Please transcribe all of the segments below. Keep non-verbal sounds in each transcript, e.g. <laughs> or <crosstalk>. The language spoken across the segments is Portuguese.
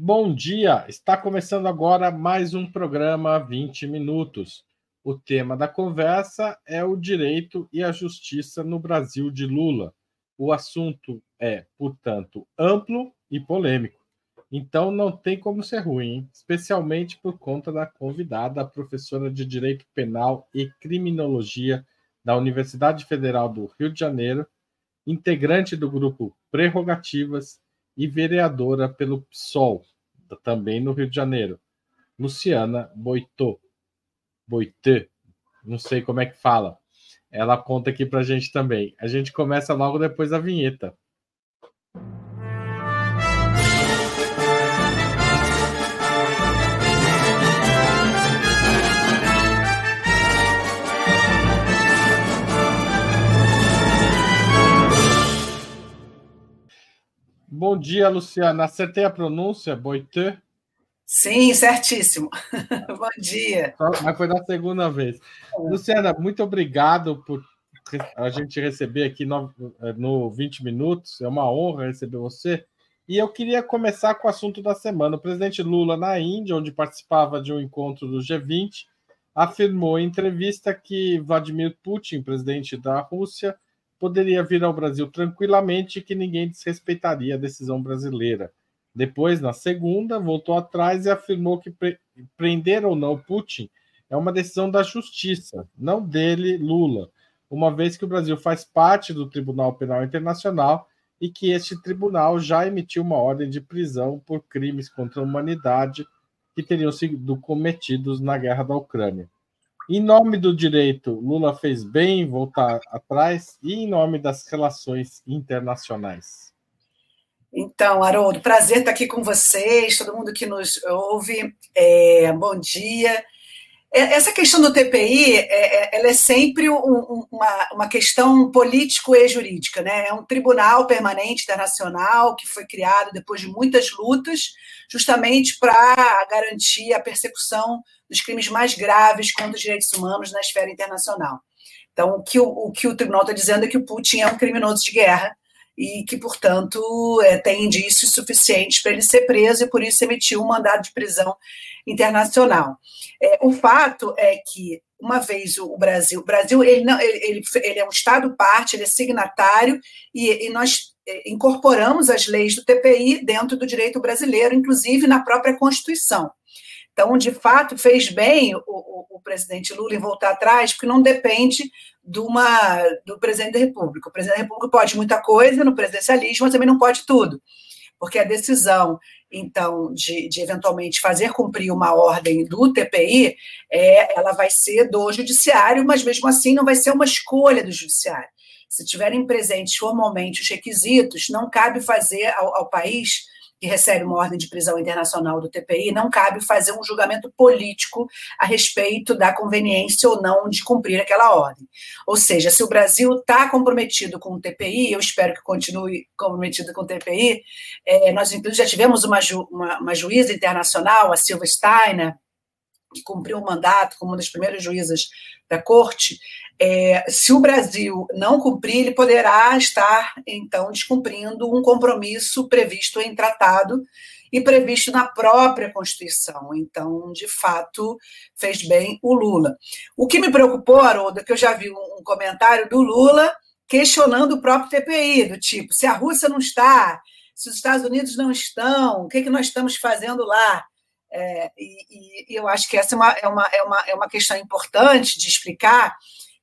Bom dia! Está começando agora mais um programa 20 minutos. O tema da conversa é o direito e a justiça no Brasil de Lula. O assunto é, portanto, amplo e polêmico. Então não tem como ser ruim, especialmente por conta da convidada, a professora de Direito Penal e Criminologia da Universidade Federal do Rio de Janeiro, integrante do grupo Prerrogativas e vereadora pelo PSOL, também no Rio de Janeiro, Luciana Boitô. Boitê, não sei como é que fala. Ela conta aqui para a gente também. A gente começa logo depois da vinheta. Bom dia, Luciana. Acertei a pronúncia, Boitê? Sim, certíssimo. <laughs> Bom dia. Mas foi na segunda vez. É. Luciana, muito obrigado por a gente receber aqui no, no 20 Minutos. É uma honra receber você. E eu queria começar com o assunto da semana. O presidente Lula, na Índia, onde participava de um encontro do G20, afirmou em entrevista que Vladimir Putin, presidente da Rússia, poderia vir ao Brasil tranquilamente e que ninguém desrespeitaria a decisão brasileira. Depois, na segunda, voltou atrás e afirmou que pre prender ou não Putin é uma decisão da justiça, não dele, Lula, uma vez que o Brasil faz parte do Tribunal Penal Internacional e que este tribunal já emitiu uma ordem de prisão por crimes contra a humanidade que teriam sido cometidos na guerra da Ucrânia. Em nome do direito, Lula fez bem em voltar atrás e em nome das relações internacionais. Então, Haroldo, prazer estar aqui com vocês, todo mundo que nos ouve. É, bom dia. É, essa questão do TPI, é, é, ela é sempre um, uma, uma questão político e jurídica, né? É um tribunal permanente internacional que foi criado depois de muitas lutas, justamente para garantir a persecução dos crimes mais graves contra os direitos humanos na esfera internacional. Então, o que o, o que o tribunal está dizendo é que o Putin é um criminoso de guerra e que, portanto, é, tem indícios suficientes para ele ser preso e por isso emitiu um mandado de prisão internacional. É, o fato é que uma vez o Brasil, o Brasil ele, não, ele, ele é um Estado parte, ele é signatário e, e nós é, incorporamos as leis do TPI dentro do direito brasileiro, inclusive na própria Constituição. Então, de fato, fez bem o, o, o presidente Lula em voltar atrás, porque não depende de uma, do presidente da República. O presidente da República pode muita coisa no presidencialismo, mas também não pode tudo, porque a decisão, então, de, de eventualmente fazer cumprir uma ordem do TPI, é, ela vai ser do judiciário, mas mesmo assim não vai ser uma escolha do judiciário. Se tiverem presentes formalmente os requisitos, não cabe fazer ao, ao país que recebe uma ordem de prisão internacional do TPI, não cabe fazer um julgamento político a respeito da conveniência ou não de cumprir aquela ordem. Ou seja, se o Brasil está comprometido com o TPI, eu espero que continue comprometido com o TPI, é, nós inclusive já tivemos uma, ju, uma, uma juíza internacional, a Silva Steiner, que cumpriu o mandato como uma das primeiras juízas da corte, é, se o Brasil não cumprir, ele poderá estar, então, descumprindo um compromisso previsto em tratado e previsto na própria Constituição. Então, de fato, fez bem o Lula. O que me preocupou, Haroldo, é que eu já vi um comentário do Lula questionando o próprio TPI, do tipo, se a Rússia não está, se os Estados Unidos não estão, o que, é que nós estamos fazendo lá? É, e, e, eu acho que essa é uma, é, uma, é, uma, é uma questão importante de explicar,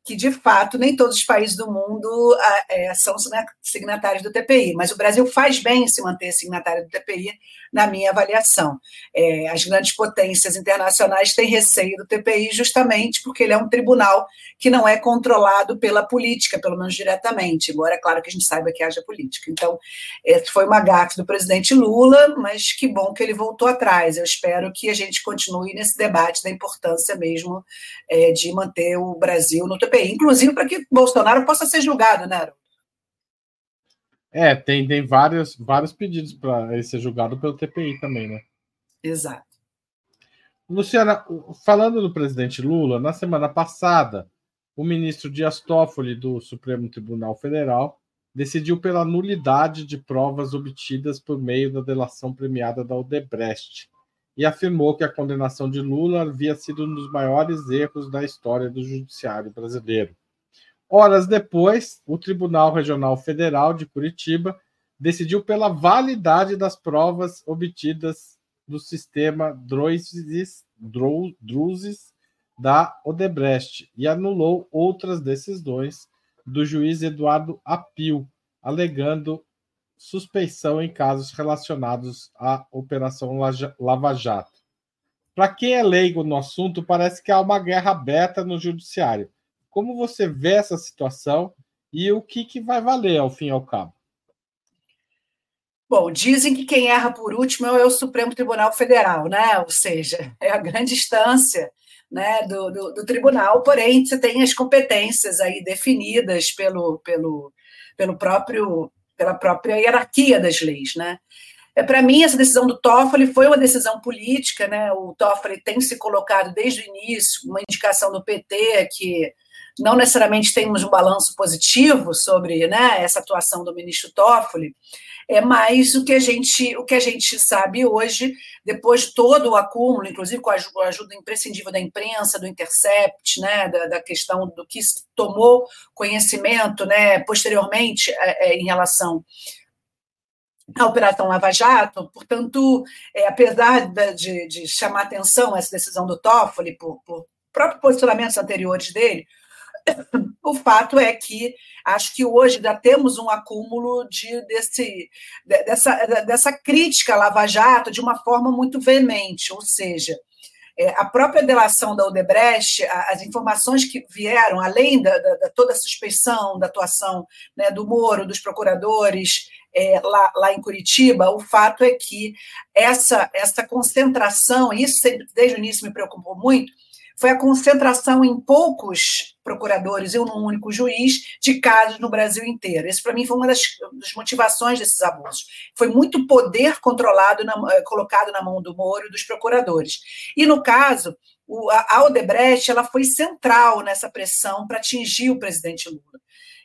que, de fato, nem todos os países do mundo é, são signatários do TPI, mas o Brasil faz bem em se manter signatário do TPI, na minha avaliação. É, as grandes potências internacionais têm receio do TPI justamente porque ele é um tribunal que não é controlado pela política, pelo menos diretamente, embora é claro que a gente saiba que haja política. Então, esse foi uma gafe do presidente Lula, mas que bom que ele voltou atrás. Eu espero que a gente continue nesse debate da importância mesmo é, de manter o Brasil no TPI CPI, inclusive para que Bolsonaro possa ser julgado, né, Haroldo? É, tem, tem vários, vários pedidos para ele ser julgado pelo TPI também, né? Exato. Luciana, falando do presidente Lula, na semana passada, o ministro Dias Toffoli, do Supremo Tribunal Federal, decidiu pela nulidade de provas obtidas por meio da delação premiada da Odebrecht e afirmou que a condenação de Lula havia sido um dos maiores erros da história do judiciário brasileiro. Horas depois, o Tribunal Regional Federal de Curitiba decidiu pela validade das provas obtidas do sistema Droises, Druzes da Odebrecht e anulou outras decisões do juiz Eduardo Apio, alegando suspeição em casos relacionados à Operação Lava Jato. Para quem é leigo no assunto, parece que há uma guerra aberta no judiciário. Como você vê essa situação e o que, que vai valer ao fim e ao cabo? Bom, dizem que quem erra por último é o Supremo Tribunal Federal, né? Ou seja, <laughs> é a grande instância né, do, do, do, tribunal, porém você tem as competências aí definidas pelo, pelo, pelo próprio, pela própria hierarquia das leis, né? É, Para mim, essa decisão do Toffoli foi uma decisão política, né? O Toffoli tem se colocado desde o início, uma indicação do PT que não necessariamente temos um balanço positivo sobre né, essa atuação do ministro Toffoli, é mais o que a gente o que a gente sabe hoje, depois de todo o acúmulo, inclusive com a ajuda imprescindível da imprensa, do Intercept, né, da, da questão do que tomou conhecimento, né, posteriormente é, é, em relação à Operação Lava Jato, portanto, é, apesar de, de, chamar atenção essa decisão do Toffoli por, por próprios posicionamentos anteriores dele, o fato é que acho que hoje já temos um acúmulo de, desse, dessa, dessa crítica à Lava Jato de uma forma muito veemente, ou seja, é, a própria delação da Odebrecht, as informações que vieram, além da, da, da toda a suspeição da atuação né, do Moro, dos procuradores é, lá, lá em Curitiba, o fato é que essa, essa concentração, isso desde o início me preocupou muito, foi a concentração em poucos procuradores e um único juiz de casos no Brasil inteiro. Isso, para mim, foi uma das, das, motivações desses abusos. Foi muito poder controlado, na, eh, colocado na mão do Moro e dos procuradores. E, no caso, o, a Odebrecht ela foi central nessa pressão para atingir o presidente Lula.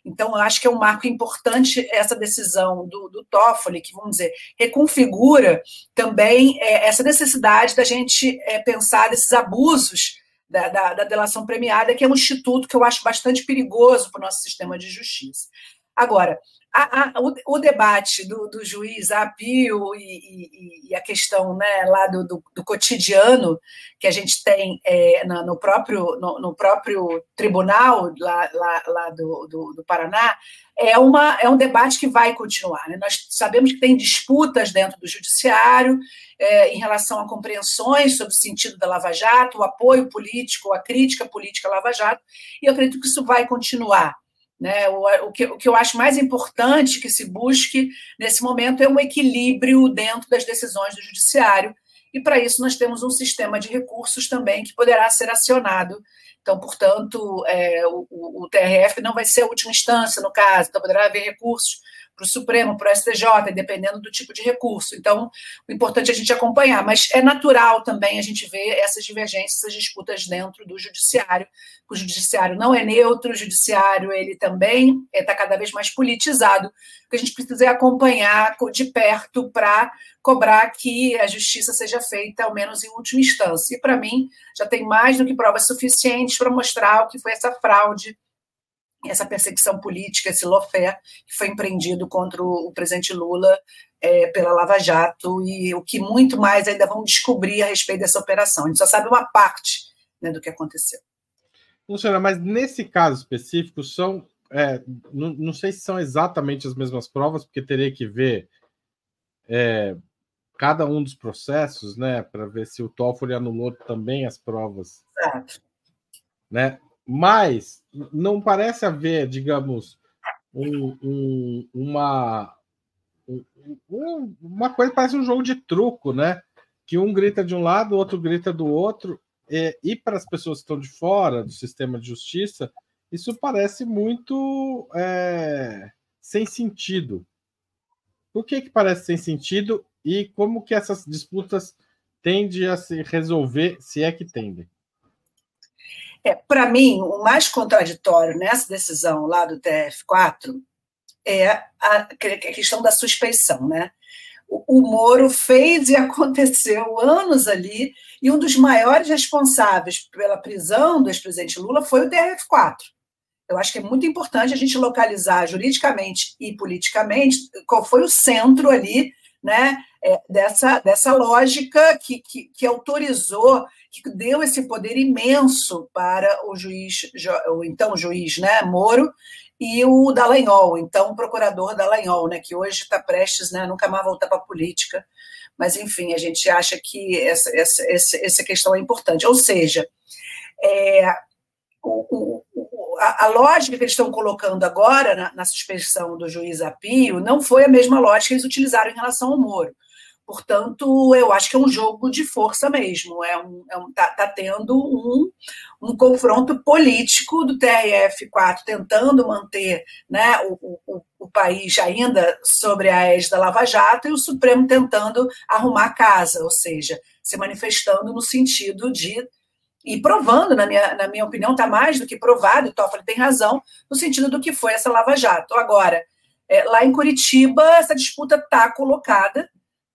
Então, eu acho que é um marco importante essa decisão do, do Toffoli, que, vamos dizer, reconfigura também é, essa necessidade da gente é, pensar desses abusos da, da, da, delação premiada, que é um instituto que eu acho bastante perigoso para o nosso sistema de justiça. Agora, a, a, o, o, debate do, do juiz Apio e, e, e, a questão né, lá do, do, do, cotidiano que a gente tem é, no, próprio, no, no, próprio tribunal lá, lá, lá do, do, Paraná é, uma, é um debate que vai continuar. Né? Nós sabemos que tem disputas dentro do judiciário é, em relação a compreensões sobre o sentido da Lava Jato, o apoio político, a crítica política à Lava Jato, e eu acredito que isso vai continuar. Né? O, o, que, o que eu acho mais importante que se busque nesse momento é um equilíbrio dentro das decisões do judiciário, e para isso nós temos um sistema de recursos também que poderá ser acionado. Então, portanto, é, o, o, TRF não vai ser a última instância no caso, então poderá haver recursos para o Supremo, para o STJ, dependendo do tipo de recurso. Então, o importante é a gente acompanhar, mas é natural também a gente ver essas divergências, essas disputas dentro do judiciário. O judiciário não é neutro, o judiciário ele também está cada vez mais politizado. O que a gente precisa é acompanhar de perto para cobrar que a justiça seja feita, ao menos em última instância. E, para mim, já tem mais do que provas suficientes para mostrar o que foi essa fraude essa perseguição política, esse lawfare que foi empreendido contra o presidente Lula é, pela Lava Jato e o que muito mais ainda vão descobrir a respeito dessa operação. A gente só sabe uma parte né, do que aconteceu. Luciana, mas nesse caso específico são, é, não, não, sei se são exatamente as mesmas provas, porque teria que ver é, cada um dos processos, né, para ver se o Toffoli anulou também as provas. Exato. Né? Mas não parece haver, digamos, um, um, uma, um, uma coisa parece um jogo de truco, né? Que um grita de um lado, o outro grita do outro, e, e para as pessoas que estão de fora do sistema de justiça, isso parece muito é, sem sentido. Por que, que parece sem sentido e como que essas disputas tendem a se resolver, se é que tendem? É, Para mim, o mais contraditório nessa decisão lá do TF4 é a, questão da suspeição, né? O, o Moro fez e <laughs> aconteceu anos ali, e um dos maiores responsáveis pela prisão do ex-presidente Lula foi o TRF4. Eu acho que é muito importante a gente localizar juridicamente e politicamente qual foi o centro ali né, é, dessa, dessa lógica que, que, que, autorizou, que deu esse poder imenso para o juiz, o então juiz né, Moro, e o Dallagnol, então o procurador Dallagnol, né, que hoje está prestes né, nunca mais voltar para a política. Mas, enfim, a gente acha que essa, essa, essa questão é importante. Ou seja, é, o, o, a, a, lógica que eles estão colocando agora na, na, suspensão do juiz Apio não foi a mesma lógica que eles utilizaram em relação ao Moro. Portanto, eu acho que é um jogo de força mesmo. É um, é um, tá, tá tendo um, um confronto político do TRF4 tentando manter né, o, o, o país ainda sobre a égide da Lava Jato e o Supremo tentando arrumar a casa, ou seja, se manifestando no sentido de e provando, na minha, na minha opinião, está mais do que provado, e Toffoli tem razão, no sentido do que foi essa Lava Jato. Agora, é, lá em Curitiba, essa disputa está colocada,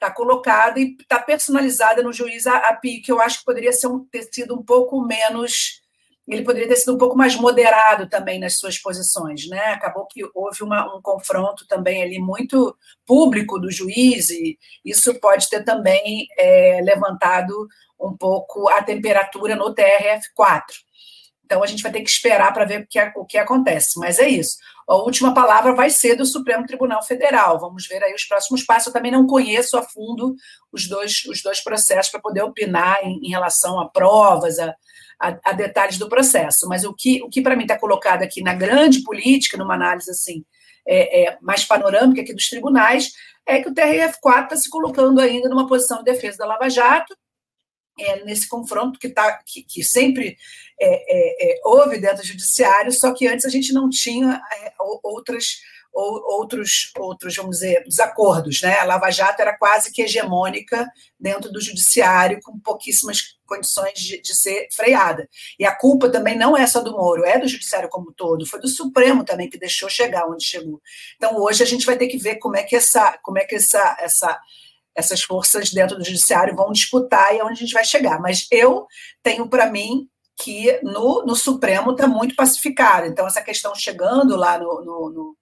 está colocada e está personalizada no juiz Api, que eu acho que poderia ser um, ter sido um pouco menos. Ele poderia ter sido um pouco mais moderado também nas suas posições, né? Acabou que houve uma, um confronto também ali muito público do juiz, e isso pode ter também é, levantado um pouco a temperatura no TRF4. Então, a gente vai ter que esperar para ver o que, o que acontece. Mas é isso. A última palavra vai ser do Supremo Tribunal Federal. Vamos ver aí os próximos passos. Eu também não conheço a fundo os dois, os dois processos para poder opinar em, em, relação a provas, a, a, a, detalhes do processo. Mas o que, o que para mim está colocado aqui na grande política, numa análise assim é, é, mais panorâmica aqui dos tribunais, é que o TRF4 está se colocando ainda numa posição de defesa da Lava Jato é, nesse confronto que, tá, que, que sempre é, é, é, houve dentro do judiciário, só que antes a gente não tinha é, outras, ou, outros, outros, vamos dizer, desacordos. Né? A Lava Jato era quase que hegemônica dentro do judiciário, com pouquíssimas condições de, de ser freada. E a culpa também não é só do Moro, é do judiciário como todo, foi do Supremo também que deixou chegar onde chegou. Então hoje a gente vai ter que ver como é que essa, como é que essa, essa essas forças dentro do judiciário vão disputar e aonde a gente vai chegar. Mas eu tenho para mim que no, no Supremo está muito pacificado. Então, essa questão chegando lá no, no, no,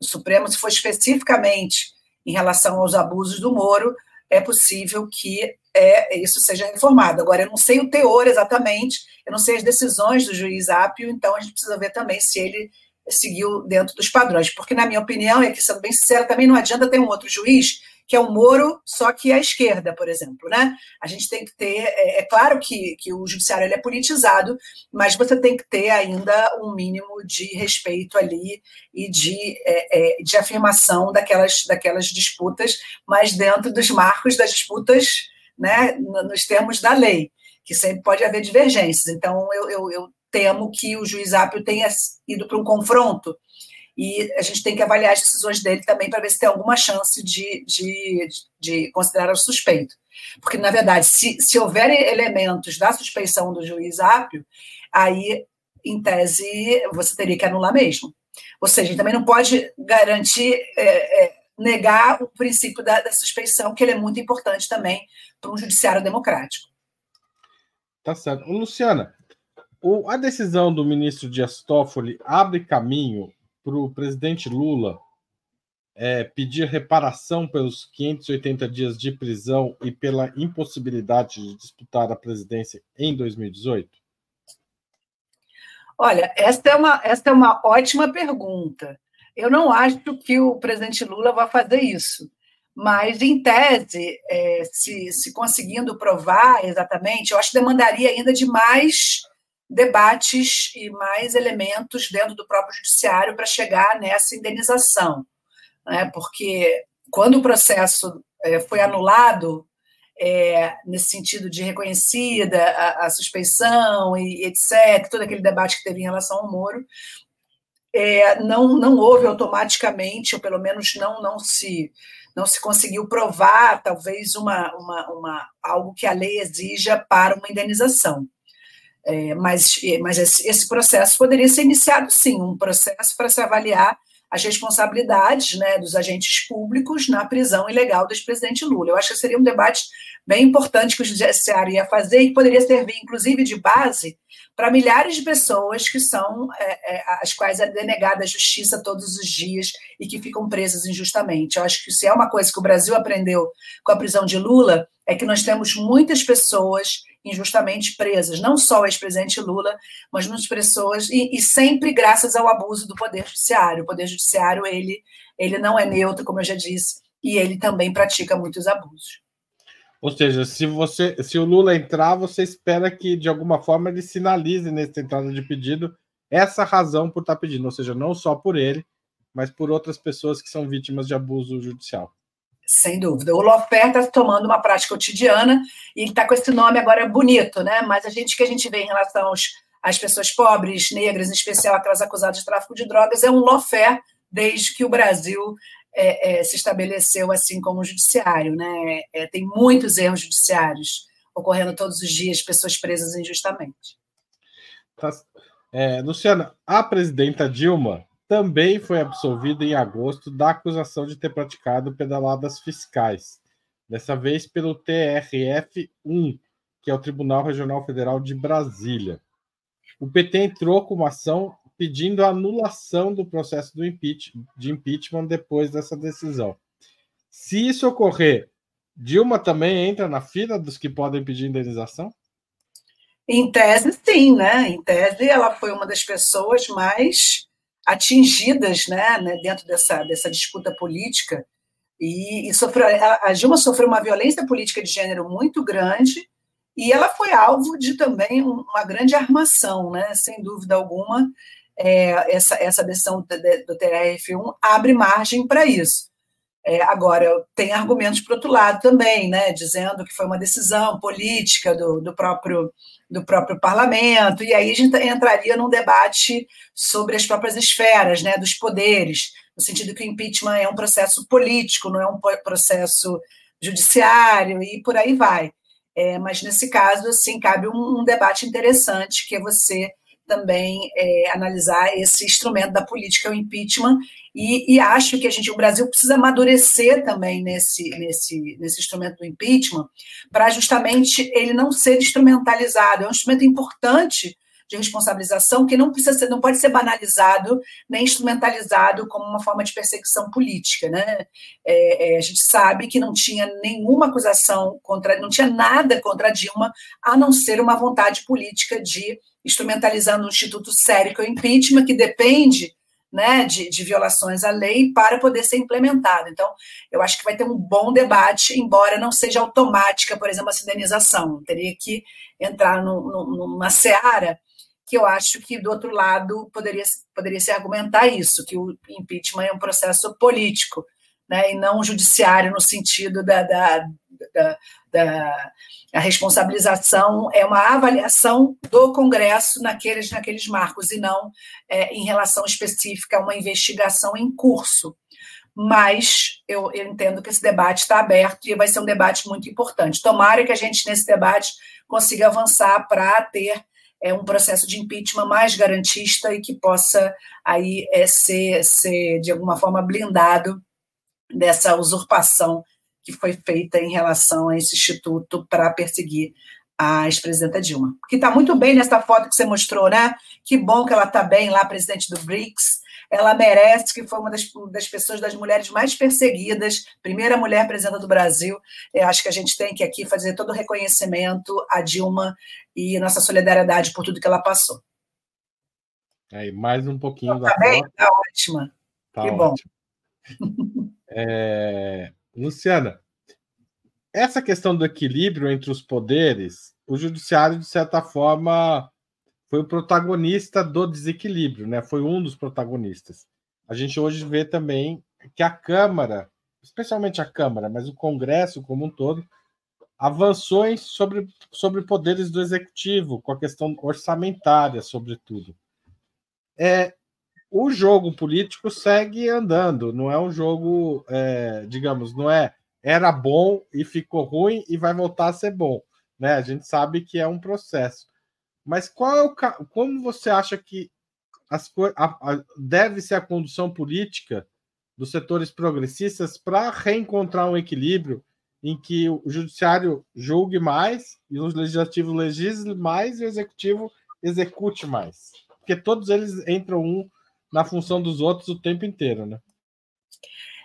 no Supremo, se for especificamente em relação aos abusos do Moro, é possível que é, isso seja reformado. Agora, eu não sei o teor exatamente, eu não sei as decisões do juiz Apio, então a gente precisa ver também se ele seguiu dentro dos padrões. Porque, na minha opinião, e aqui sendo bem sincera, também não adianta ter um outro juiz que é o Moro, só que à esquerda, por exemplo. Né? A gente tem que ter, é, é claro que, que o judiciário é politizado, mas você tem que ter ainda um mínimo de respeito ali e de, é, é, de afirmação daquelas, daquelas disputas, mas dentro dos marcos das disputas, né, nos termos da lei, que sempre pode haver divergências. Então, eu, eu, eu temo que o juiz Apio tenha ido para um confronto e a gente tem que avaliar as decisões dele também para ver se tem alguma chance de, de, de considerar o suspeito. Porque, na verdade, se, se houver elementos da suspeição do juiz Ápio, aí, em tese, você teria que anular mesmo. Ou seja, também não pode garantir, é, é, negar o princípio da, da, suspeição, que ele é muito importante também para um judiciário democrático. Tá certo. Luciana, a decisão do ministro Dias Toffoli abre caminho para o presidente Lula é, pedir reparação pelos 580 dias de prisão e pela impossibilidade de disputar a presidência em 2018? Olha, esta é uma, esta é uma ótima pergunta. Eu não acho que o presidente Lula vai fazer isso, mas, em tese, é, se, se conseguindo provar exatamente, eu acho que demandaria ainda de mais debates e mais elementos dentro do próprio judiciário para chegar nessa indenização, né? porque quando o processo é, foi anulado, é, nesse sentido de reconhecida a, a, suspeição e etc., todo aquele debate que teve em relação ao Moro, é, não, não houve automaticamente, ou pelo menos não, não se não se conseguiu provar, talvez, uma, uma, uma, algo que a lei exija para uma indenização. É, mas mas esse, esse, processo poderia ser iniciado, sim, um processo para se avaliar as responsabilidades né, dos agentes públicos na prisão ilegal do ex-presidente Lula. Eu acho que seria um debate bem importante que o judiciário ia fazer e poderia servir, inclusive, de base para milhares de pessoas que são é, é, as quais é denegada a justiça todos os dias e que ficam presas injustamente. Eu acho que se é uma coisa que o Brasil aprendeu com a prisão de Lula, é que nós temos muitas pessoas injustamente presas, não só o ex-presidente Lula, mas muitas pessoas, e, e, sempre graças ao abuso do Poder Judiciário. O Poder Judiciário, ele, ele não é neutro, como eu já disse, e ele também pratica muitos abusos. Ou seja, se você, se o Lula entrar, você espera que de alguma forma ele sinalize nessa entrada de pedido essa razão por estar pedindo, ou seja, não só por ele, mas por outras pessoas que são vítimas de abuso judicial. Sem dúvida. O Lofer está tomando uma prática cotidiana e está com esse nome agora bonito, né? Mas a gente que a gente vê em relação aos, às pessoas pobres, negras, em especial aquelas acusadas de tráfico de drogas, é um Lofer desde que o Brasil é, é, se estabeleceu assim como judiciário. Né? É, tem muitos erros judiciários ocorrendo todos os dias, pessoas presas injustamente. Tá. É, Luciana, a presidenta Dilma também foi absolvida em agosto da acusação de ter praticado pedaladas fiscais, dessa vez pelo TRF-1, que é o Tribunal Regional Federal de Brasília. O PT entrou com uma ação pedindo a anulação do processo do impeachment, de impeachment depois dessa decisão. Se isso ocorrer, Dilma também entra na fila dos que podem pedir indenização? Em tese, sim, né? Em tese, ela foi uma das pessoas mais atingidas, né, né dentro dessa, dessa disputa política. E, e sofreu, a Dilma sofreu uma violência política de gênero muito grande e ela foi alvo de também uma grande armação, né? Sem dúvida alguma, é, essa, essa decisão do, do TRF1 abre margem para isso. É, agora, tem argumentos para outro lado também, né, dizendo que foi uma decisão política do, do, próprio, do próprio parlamento, e aí a gente entraria num debate sobre as próprias esferas né, dos poderes, no sentido que o impeachment é um processo político, não é um processo judiciário, e por aí vai. É, mas nesse caso, assim, cabe um, um debate interessante, que é você também é, analisar esse instrumento da política, o impeachment, e, e, acho que a gente, o Brasil precisa amadurecer também nesse, nesse, nesse instrumento do impeachment, para justamente ele não ser instrumentalizado. É um instrumento importante de responsabilização que não precisa ser, não pode ser banalizado nem instrumentalizado como uma forma de perseguição política, né? É, é, a gente sabe que não tinha nenhuma acusação contra, não tinha nada contra Dilma, a não ser uma vontade política de instrumentalizando um instituto sério que é o impeachment, que depende né, de, de, violações à lei para poder ser implementado. Então, eu acho que vai ter um bom debate, embora não seja automática, por exemplo, a indenização. Teria que entrar no, no, numa seara que eu acho que, do outro lado, poderia, poderia se argumentar isso, que o impeachment é um processo político, né, e não judiciário no sentido da, da, da, da a responsabilização é uma avaliação do Congresso naqueles, naqueles marcos e não é, em relação específica a uma investigação em curso. Mas eu, eu entendo que esse debate está aberto e vai ser um debate muito importante. Tomara que a gente, nesse debate, consiga avançar para ter é, um processo de impeachment mais garantista e que possa aí é, ser, ser, de alguma forma, blindado dessa usurpação que foi feita em relação a esse instituto para perseguir a ex-presidenta Dilma, que está muito bem nessa foto que você mostrou, né? Que bom que ela está bem lá, presidente do BRICS. Ela merece, que foi uma das, das pessoas, das mulheres mais perseguidas, primeira mulher presidenta do Brasil. Eu acho que a gente tem que aqui fazer todo o reconhecimento a Dilma e nossa solidariedade por tudo que ela passou. Aí, mais um pouquinho tá da bem? Foto. Tá ótima. Tá que ótimo. bom. É... Luciana, essa questão do equilíbrio entre os poderes, o judiciário, de certa forma, foi o protagonista do desequilíbrio, né? Foi um dos protagonistas. A gente hoje vê também que a Câmara, especialmente a Câmara, mas o Congresso como um todo, avançou sobre, sobre poderes do executivo, com a questão orçamentária, sobretudo. É, o jogo político segue andando, não é um jogo, é, digamos, não é era bom e ficou ruim e vai voltar a ser bom, né? A gente sabe que é um processo. Mas qual é o como você acha que deve-se a condução política dos setores progressistas para reencontrar um equilíbrio em que o judiciário julgue mais e o legislativo legisle mais e o executivo execute mais. Porque todos eles entram um na função dos outros o tempo inteiro, né?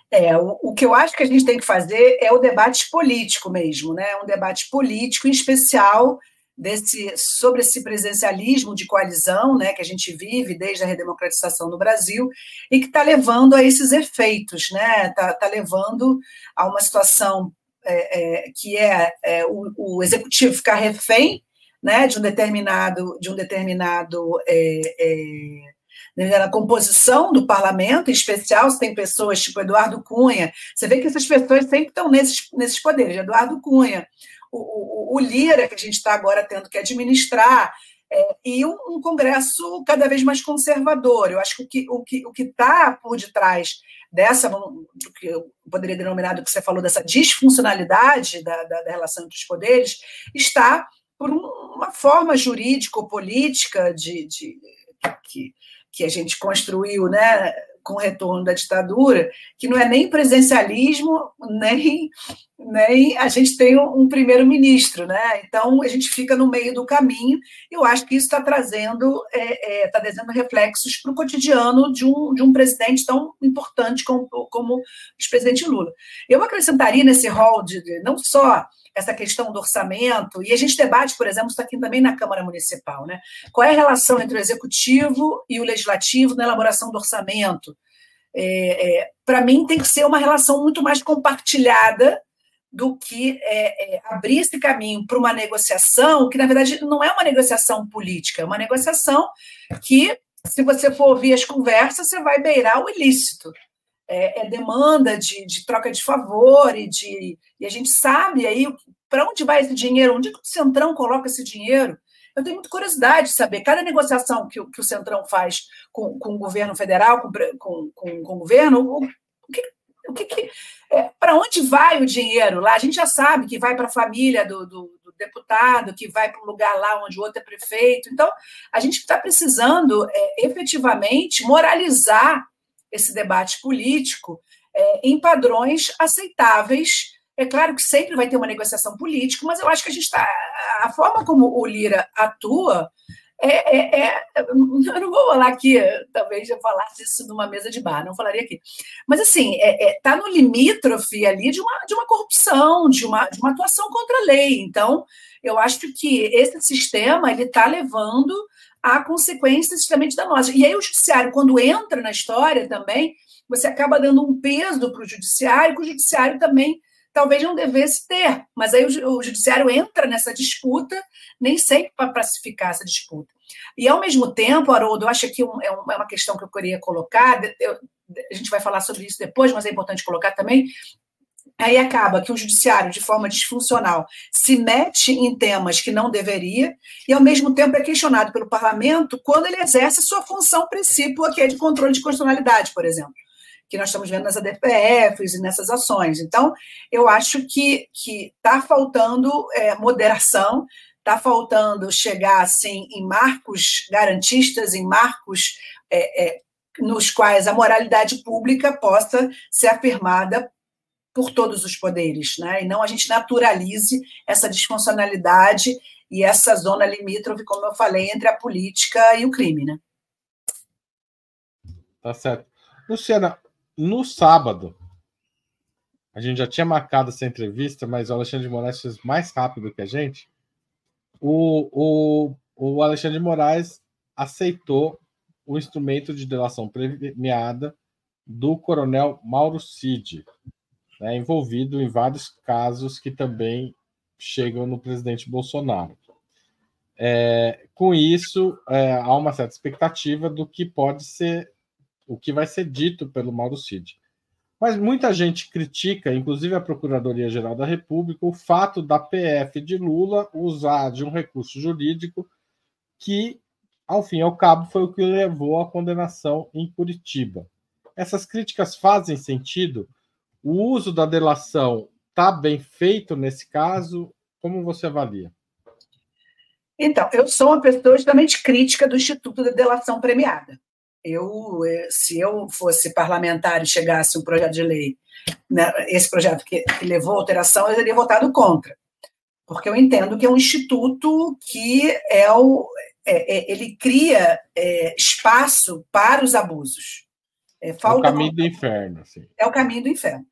É, o, o, que eu acho que a gente tem que fazer é o debate político mesmo, né? Um debate político, em especial desse, sobre esse presencialismo de coalizão, né, que a gente vive desde a redemocratização no Brasil e que está levando a esses efeitos, né? Está tá levando a uma situação é, é, que é, é o, o, executivo ficar refém, né, de um determinado de um determinado é, é, na composição do parlamento, em especial se tem pessoas tipo Eduardo Cunha, você vê que essas pessoas sempre estão nesses, nesses poderes, Eduardo Cunha, o, o, o Lira, que a gente está agora tendo que administrar, é, e um, um, Congresso cada vez mais conservador. Eu acho que o que o que o está por detrás dessa, do que eu poderia denominar do que você falou, dessa disfuncionalidade da, da, da relação entre os poderes, está por uma forma jurídico-política de, de, que, que a gente construiu né, com o retorno da ditadura, que não é nem presencialismo, nem, nem a gente tem um, primeiro-ministro, né? Então a gente fica no meio do caminho. Eu acho que isso está trazendo, está é, é, tá trazendo reflexos para o cotidiano de um, de um presidente tão importante como, como o presidente Lula. Eu acrescentaria nesse rol de, de não só essa questão do orçamento, e a gente debate, por exemplo, isso aqui também na Câmara Municipal, né? Qual é a relação entre o executivo e o legislativo na elaboração do orçamento? É, é, Para mim, tem que ser uma relação muito mais compartilhada do que é, é abrir esse caminho para uma negociação, que na verdade não é uma negociação política, é uma negociação que, se você for ouvir as conversas, você vai beirar o ilícito é, é demanda de, de, troca de favor e, de, e a gente sabe aí para onde vai esse dinheiro, onde o Centrão coloca esse dinheiro. Eu tenho muita curiosidade de saber, cada negociação que, que o Centrão faz com, com o governo federal, com, com, com, com o governo, o, o que, o que, que é, para onde vai o dinheiro lá? A gente já sabe que vai para a família do, do, do, deputado, que vai para um lugar lá onde o outro é prefeito. Então, a gente está precisando é, efetivamente moralizar esse debate político é, em padrões aceitáveis. É claro que sempre vai ter uma negociação política, mas eu acho que a gente está. A forma como o Lira atua é, é, é, eu não vou falar aqui, talvez eu falasse isso numa mesa de bar, não falaria aqui. Mas, assim, está é, é, no limítrofe ali de uma, de uma corrupção, de uma, de uma atuação contra a lei. Então, eu acho que esse sistema ele está levando a consequências justamente da nossa. E aí o judiciário, quando entra na história também, você acaba dando um peso para o judiciário, que o judiciário também talvez não devesse ter. Mas aí o, o judiciário entra nessa disputa, nem sempre para pacificar essa disputa. E, ao mesmo tempo, Haroldo, eu acho que um, é, é uma questão que eu queria colocar, eu, a gente vai falar sobre isso depois, mas é importante colocar também, Aí acaba que o judiciário, de forma disfuncional, se mete em temas que não deveria e, ao mesmo tempo, é questionado pelo parlamento quando ele exerce sua função princípio, que é de controle de constitucionalidade, por exemplo, que nós estamos vendo nas ADPFs e nessas ações. Então, eu acho que está faltando é, moderação, está faltando chegar assim em marcos garantistas, em marcos é, é, nos quais a moralidade pública possa ser afirmada por todos os poderes, né? e não a gente naturalize essa disfuncionalidade e essa zona limítrofe, como eu falei, entre a política e o crime. Né? Tá certo. Luciana, no sábado, a gente já tinha marcado essa entrevista, mas o Alexandre de Moraes fez mais rápido que a gente. O, o, o Alexandre de Moraes aceitou o instrumento de delação premiada do coronel Mauro Cid, né, envolvido em vários casos que também chegam no presidente Bolsonaro. É, com isso, é, há uma certa expectativa do que pode ser, o que vai ser dito pelo Mauro Cid. Mas muita gente critica, inclusive a Procuradoria-Geral da República, o fato da PF de Lula usar de um recurso jurídico que, ao fim e ao cabo, foi o que levou à condenação em Curitiba. Essas críticas fazem sentido o uso da delação está bem feito nesse caso? Como você avalia? Então, eu sou uma pessoa extremamente crítica do Instituto da Delação Premiada. Eu, eh, se eu fosse parlamentar e chegasse um projeto de lei, né, esse projeto que, que levou à alteração, eu teria votado contra, porque eu entendo que é um instituto que é o, é, é, ele cria é, espaço para os abusos. É, falta é o caminho do inferno. Sim. É o caminho do inferno.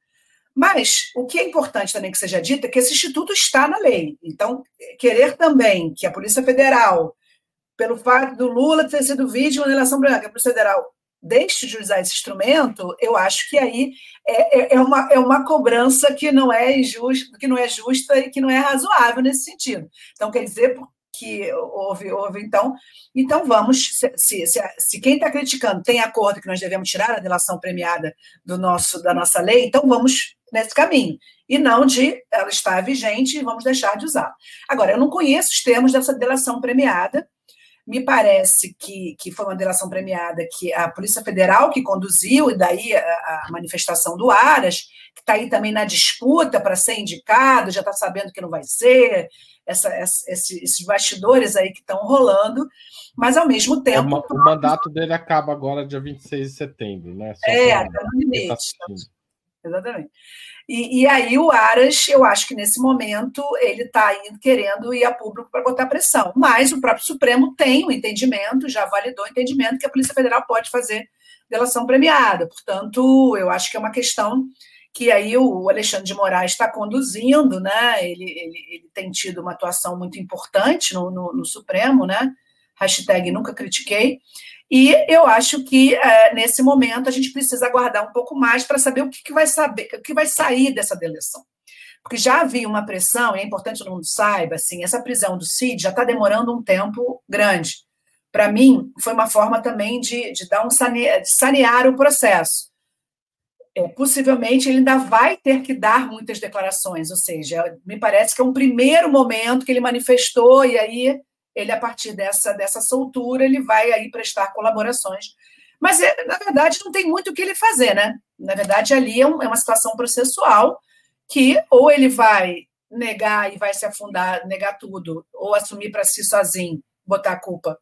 Mas o que é importante também que seja dito é que esse instituto está na lei. Então, querer também que a Polícia Federal, pelo fato do Lula ter sido vítima da relação branca, a Polícia Federal deixe de usar esse instrumento, eu acho que aí é, é, é, uma, é uma cobrança que não é injusta, que não é justa e que não é razoável nesse sentido. Então, quer dizer, que houve, houve então. Então, vamos, se, se, se quem está criticando tem acordo que nós devemos tirar a delação premiada do nosso, da nossa lei, então vamos nesse caminho. E não de ela estar vigente e vamos deixar de usar. Agora, eu não conheço os termos dessa delação premiada. Me parece que, que foi uma delação premiada que a Polícia Federal que conduziu, e daí a, a manifestação do Aras, que está aí também na disputa para ser indicado, já está sabendo que não vai ser, essa, essa, esses bastidores aí que estão rolando, mas ao mesmo é, tempo. o, o mandato dele acaba agora dia 26 de setembro, né? Só é, até no limite. Exatamente. E, e, aí o Aras, eu acho que nesse momento ele está querendo ir a público para botar pressão. Mas o próprio Supremo tem o um entendimento, já validou o entendimento que a Polícia Federal pode fazer delação premiada. Portanto, eu acho que é uma questão que aí o Alexandre de Moraes está conduzindo, né? Ele, ele, ele, tem tido uma atuação muito importante no, no, no Supremo, né? Hashtag nunca critiquei. E eu acho que é, nesse momento a gente precisa aguardar um pouco mais para saber o que, que vai saber, o que vai sair dessa deleção. Porque já havia uma pressão, e é importante que todo mundo saiba, assim, essa prisão do Cid já está demorando um tempo grande. Para mim, foi uma forma também de, de dar um sanear, de sanear o processo. É, possivelmente ele ainda vai ter que dar muitas declarações, ou seja, me parece que é um primeiro momento que ele manifestou, e aí ele, a partir dessa, dessa soltura, ele vai aí prestar colaborações. Mas, é, na verdade, não tem muito o que ele fazer, né? Na verdade, ali é, um, é uma situação processual que ou ele vai negar e vai se afundar, negar tudo, ou assumir para si sozinho, botar a culpa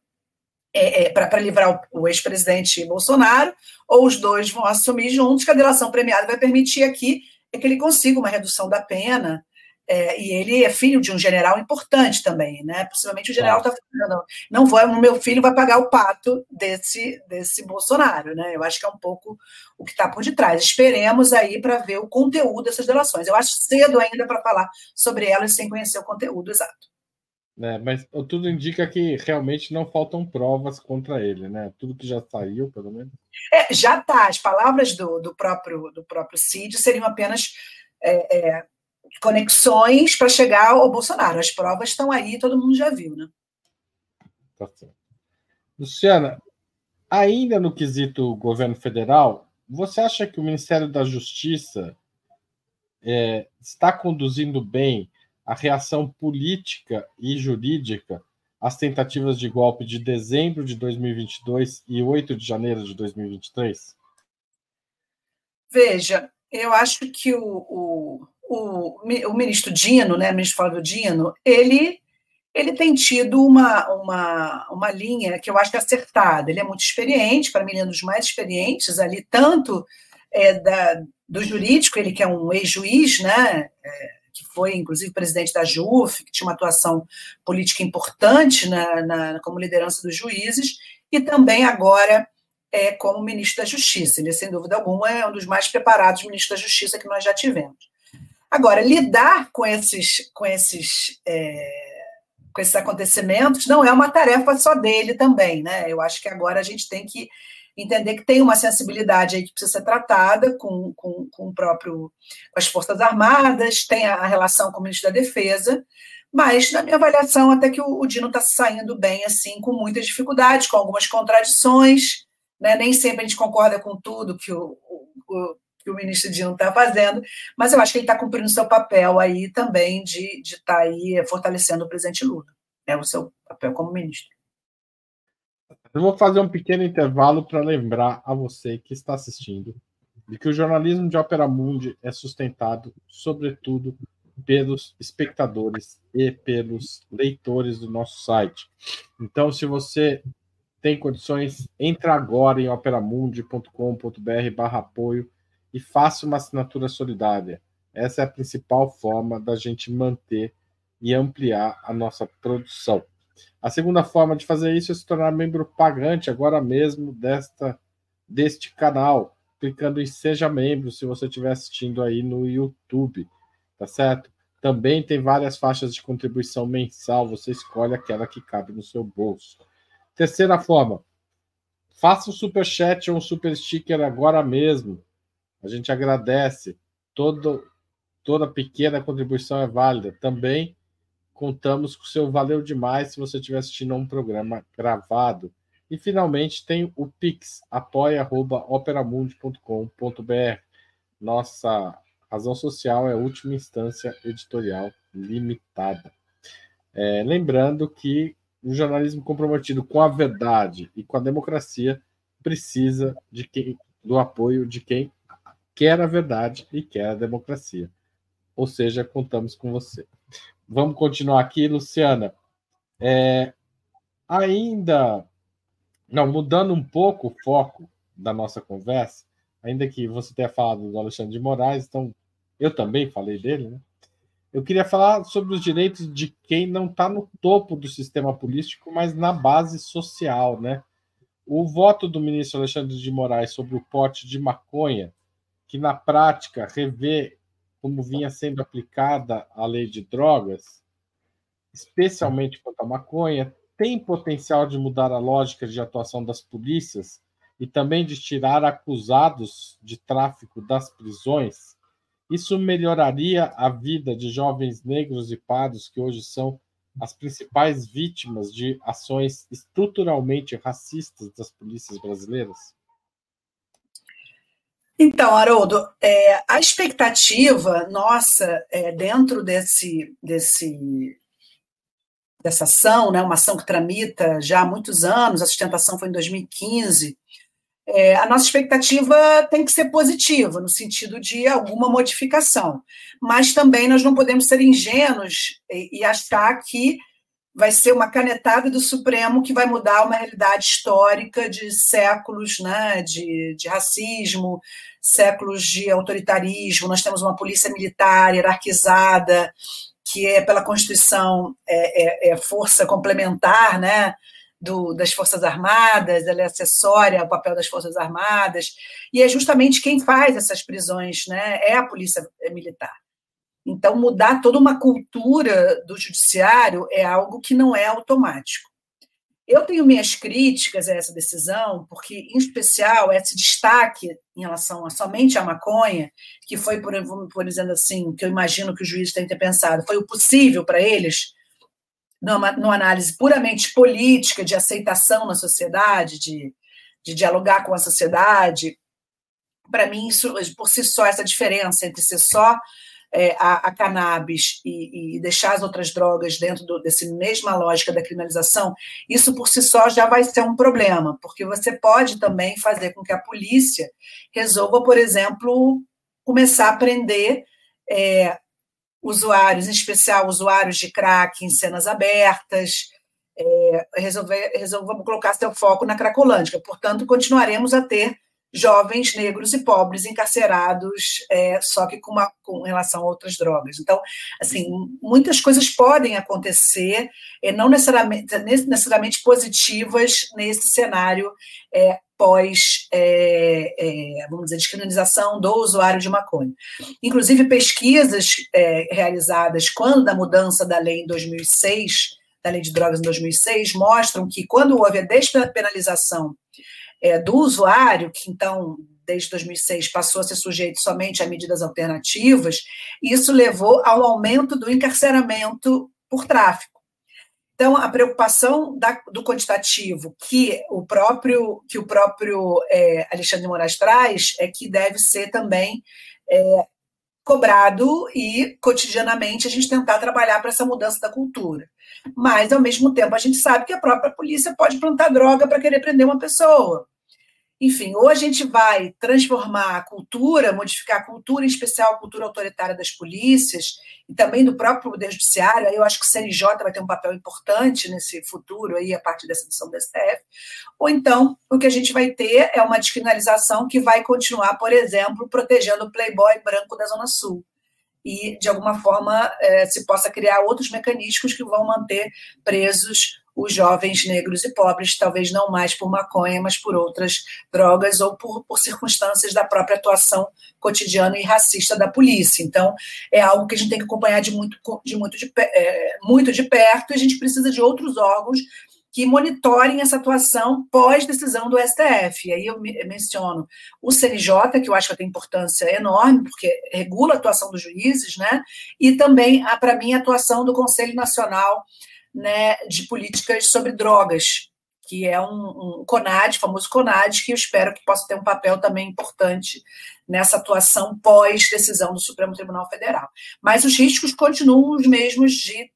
é, é, para livrar o, o ex-presidente Bolsonaro, ou os dois vão assumir juntos, que a delação premiada vai permitir aqui é que ele consiga uma redução da pena, é, e ele é filho de um general importante também, né? Possivelmente o general está falando, não vou, o meu filho vai pagar o pato desse, desse Bolsonaro, né? Eu acho que é um pouco o que está por detrás. Esperemos aí para ver o conteúdo dessas delações. Eu acho cedo ainda para falar sobre elas sem conhecer o conteúdo exato. É, mas tudo indica que realmente não faltam provas contra ele, né? Tudo que já saiu, pelo menos. É, já está. As palavras do, do próprio do próprio Cid seriam apenas é, é conexões para chegar ao Bolsonaro. As provas estão aí, todo mundo já viu, né? Tá certo. Luciana, ainda no quesito governo federal, você acha que o Ministério da Justiça é, está conduzindo bem a reação política e jurídica às tentativas de golpe de dezembro de 2022 e 8 de janeiro de 2023? Veja, eu acho que o, o o, o ministro Dino, né, o ministro Flávio Dino, ele, ele tem tido uma, uma, uma linha que eu acho que é acertada. Ele é muito experiente, para mim, ele é um dos mais experientes ali, tanto é, da, do jurídico, ele que é um ex-juiz, né, é, que foi, inclusive, presidente da JUF, que tinha uma atuação política importante na, na como liderança dos juízes, e também agora é, como ministro da Justiça. Ele, sem dúvida alguma, é um dos mais preparados ministros da Justiça que nós já tivemos. Agora, lidar com esses, com esses, é, com esses acontecimentos não é uma tarefa só dele também, né? Eu acho que agora a gente tem que entender que tem uma sensibilidade aí que precisa ser tratada com, com, com o próprio com as Forças Armadas, tem a, relação com o ministro da Defesa, mas, na minha avaliação, até que o, o Dino está saindo bem, assim, com muitas dificuldades, com algumas contradições, né? nem sempre a gente concorda com tudo que o, o, que o ministro Dino está fazendo, mas eu acho que ele está cumprindo o seu papel aí também de estar tá aí fortalecendo o presidente Lula. É o seu papel como ministro. Eu vou fazer um pequeno intervalo para lembrar a você que está assistindo de que o jornalismo de Opera Mundi é sustentado, sobretudo, pelos espectadores e pelos leitores do nosso site. Então, se você tem condições, entra agora em operamundi.com.br barra apoio e faça uma assinatura solidária. Essa é a principal forma da gente manter e ampliar a nossa produção. A segunda forma de fazer isso é se tornar membro pagante agora mesmo desta deste canal, clicando em seja membro se você estiver assistindo aí no YouTube, tá certo? Também tem várias faixas de contribuição mensal, você escolhe aquela que cabe no seu bolso. Terceira forma, faça um super chat ou um super sticker agora mesmo. A gente agradece. Todo, toda pequena contribuição é válida. Também contamos com o seu valeu demais se você estiver assistindo a um programa gravado. E finalmente tem o Pix, apoia.operamundi.com.br. Nossa razão social é última instância editorial limitada. É, lembrando que o jornalismo comprometido com a verdade e com a democracia precisa de quem, do apoio de quem quer a verdade e quer a democracia. Ou seja, contamos com você. Vamos continuar aqui, Luciana. É, ainda, não, mudando um pouco o foco da nossa conversa, ainda que você tenha falado do Alexandre de Moraes, então eu também falei dele, né? Eu queria falar sobre os direitos de quem não está no topo do sistema político, mas na base social, né? O voto do ministro Alexandre de Moraes sobre o porte de maconha, que na prática revê como vinha sendo aplicada a lei de drogas, especialmente quanto à maconha, tem potencial de mudar a lógica de atuação das polícias e também de tirar acusados de tráfico das prisões. Isso melhoraria a vida de jovens negros e pardos que hoje são as principais vítimas de ações estruturalmente racistas das polícias brasileiras? Então, Haroldo, é, a expectativa nossa é, dentro desse, desse, dessa ação, né, uma ação que tramita já há muitos anos, a sustentação foi em 2015, é, a nossa expectativa tem que ser positiva, no sentido de alguma modificação. Mas também nós não podemos ser ingênuos e, e achar que vai ser uma canetada do Supremo que vai mudar uma realidade histórica de séculos né, de, de racismo, séculos de autoritarismo. Nós temos uma polícia militar hierarquizada, que é, pela Constituição, é, é, é força complementar né, do, das Forças Armadas, ela é acessória ao papel das Forças Armadas, e é justamente quem faz essas prisões né, é a Polícia Militar. Então, mudar toda uma cultura do judiciário é algo que não é automático. Eu tenho minhas críticas a essa decisão, porque, em especial, esse destaque em relação a somente a maconha, que foi, por, por dizendo assim, que eu imagino que o juiz tem que ter pensado, foi o possível para eles, numa, numa, análise puramente política, de aceitação na sociedade, de, de dialogar com a sociedade. Para mim, isso, por si só, essa diferença entre ser só é, a, a, cannabis e, e, deixar as outras drogas dentro do, dessa mesma lógica da criminalização, isso por si só já vai ser um problema, porque você pode também fazer com que a polícia resolva, por exemplo, começar a prender é, usuários, em especial usuários de crack em cenas abertas, é, resolver, resolver colocar seu foco na cracolândia. Portanto, continuaremos a ter jovens negros e pobres encarcerados, é, só que com, uma, com relação a outras drogas. Então, assim, muitas coisas podem acontecer, é, não necessariamente, necessariamente positivas nesse cenário é, pós, é, é, vamos dizer, descriminalização do usuário de maconha. Inclusive, pesquisas é, realizadas quando da mudança da lei em 2006, da lei de drogas em 2006, mostram que quando houve a despenalização é, do usuário, que então, desde 2006, passou a ser sujeito somente a medidas alternativas, isso levou ao aumento do encarceramento por tráfico. Então, a preocupação da, do quantitativo que o próprio, que o próprio é, Alexandre de Moraes traz é que deve ser também é, cobrado e, cotidianamente, a gente tentar trabalhar para essa mudança da cultura. Mas, ao mesmo tempo, a gente sabe que a própria polícia pode plantar droga para querer prender uma pessoa. enfim, ou a gente vai transformar a cultura, modificar a cultura, em especial a cultura autoritária das polícias e também do próprio Poder Judiciário, eu acho que o CNJ vai ter um papel importante nesse futuro, aí, a partir dessa decisão do STF, ou então o que a gente vai ter é uma descriminalização que vai continuar, por exemplo, protegendo o playboy branco da Zona Sul e, de alguma forma, é, se possa criar outros mecanismos que vão manter presos os jovens negros e pobres, talvez não mais por maconha, mas por outras drogas ou por, por, circunstâncias da própria atuação cotidiana e racista da polícia. Então, é algo que a gente tem que acompanhar de muito de, muito de, é, muito de perto e a gente precisa de outros órgãos que monitorem essa atuação pós-decisão do STF. E aí eu menciono o CNJ, que eu acho que tem importância enorme, porque regula a atuação dos juízes, né? E também, para mim, a atuação do Conselho Nacional né, de Políticas sobre Drogas, que é um, um CONAD, famoso CONAD, que eu espero que possa ter um papel também importante nessa atuação pós-decisão do Supremo Tribunal Federal. Mas os riscos continuam os mesmos de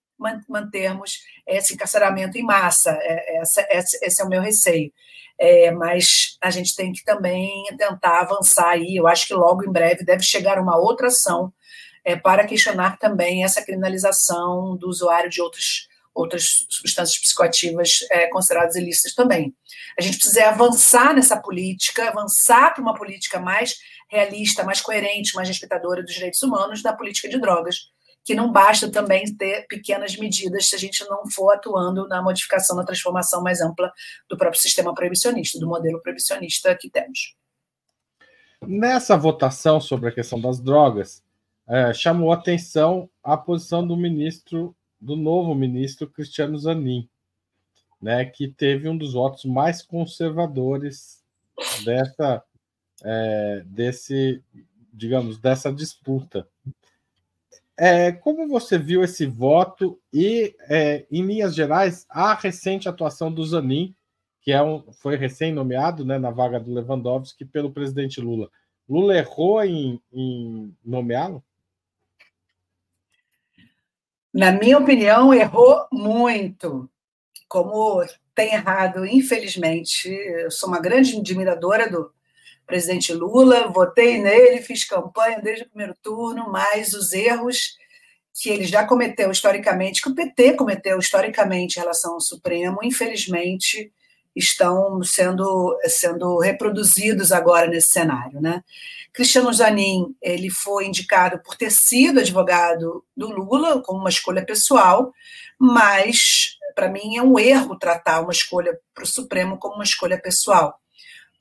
mantermos esse encarceramento em massa. É, esse, esse é o meu receio. É, mas a gente tem que também tentar avançar aí. Eu acho que logo em breve deve chegar uma outra ação é, para questionar também essa criminalização do usuário de outros, outras substâncias psicoativas é, consideradas ilícitas também. A gente precisa avançar nessa política, avançar para uma política mais realista, mais coerente, mais respeitadora dos direitos humanos da política de drogas, que não basta também ter pequenas medidas se a gente não for atuando na modificação, na transformação mais ampla do próprio sistema proibicionista, do modelo proibicionista que temos. Nessa votação sobre a questão das drogas, é, chamou atenção a posição do ministro, do novo ministro Cristiano Zanin, né, que teve um dos votos mais conservadores dessa, é, desse, digamos, dessa disputa. É, como você viu esse voto e, é, em linhas gerais, a recente atuação do Zanin, que é um, foi recém-nomeado né, na vaga do Lewandowski pelo presidente Lula. Lula errou em, em nomeá-lo? Na minha opinião, errou muito. Como tem errado, infelizmente. Eu sou uma grande admiradora do, presidente Lula, votei nele, fiz campanha desde o primeiro turno, mas os erros que ele já cometeu historicamente, que o PT cometeu historicamente em relação ao Supremo, infelizmente estão sendo, sendo reproduzidos agora nesse cenário. Né? Cristiano Zanin ele foi indicado por ter sido advogado do Lula, como uma escolha pessoal, mas, para mim, é um erro tratar uma escolha para o Supremo como uma escolha pessoal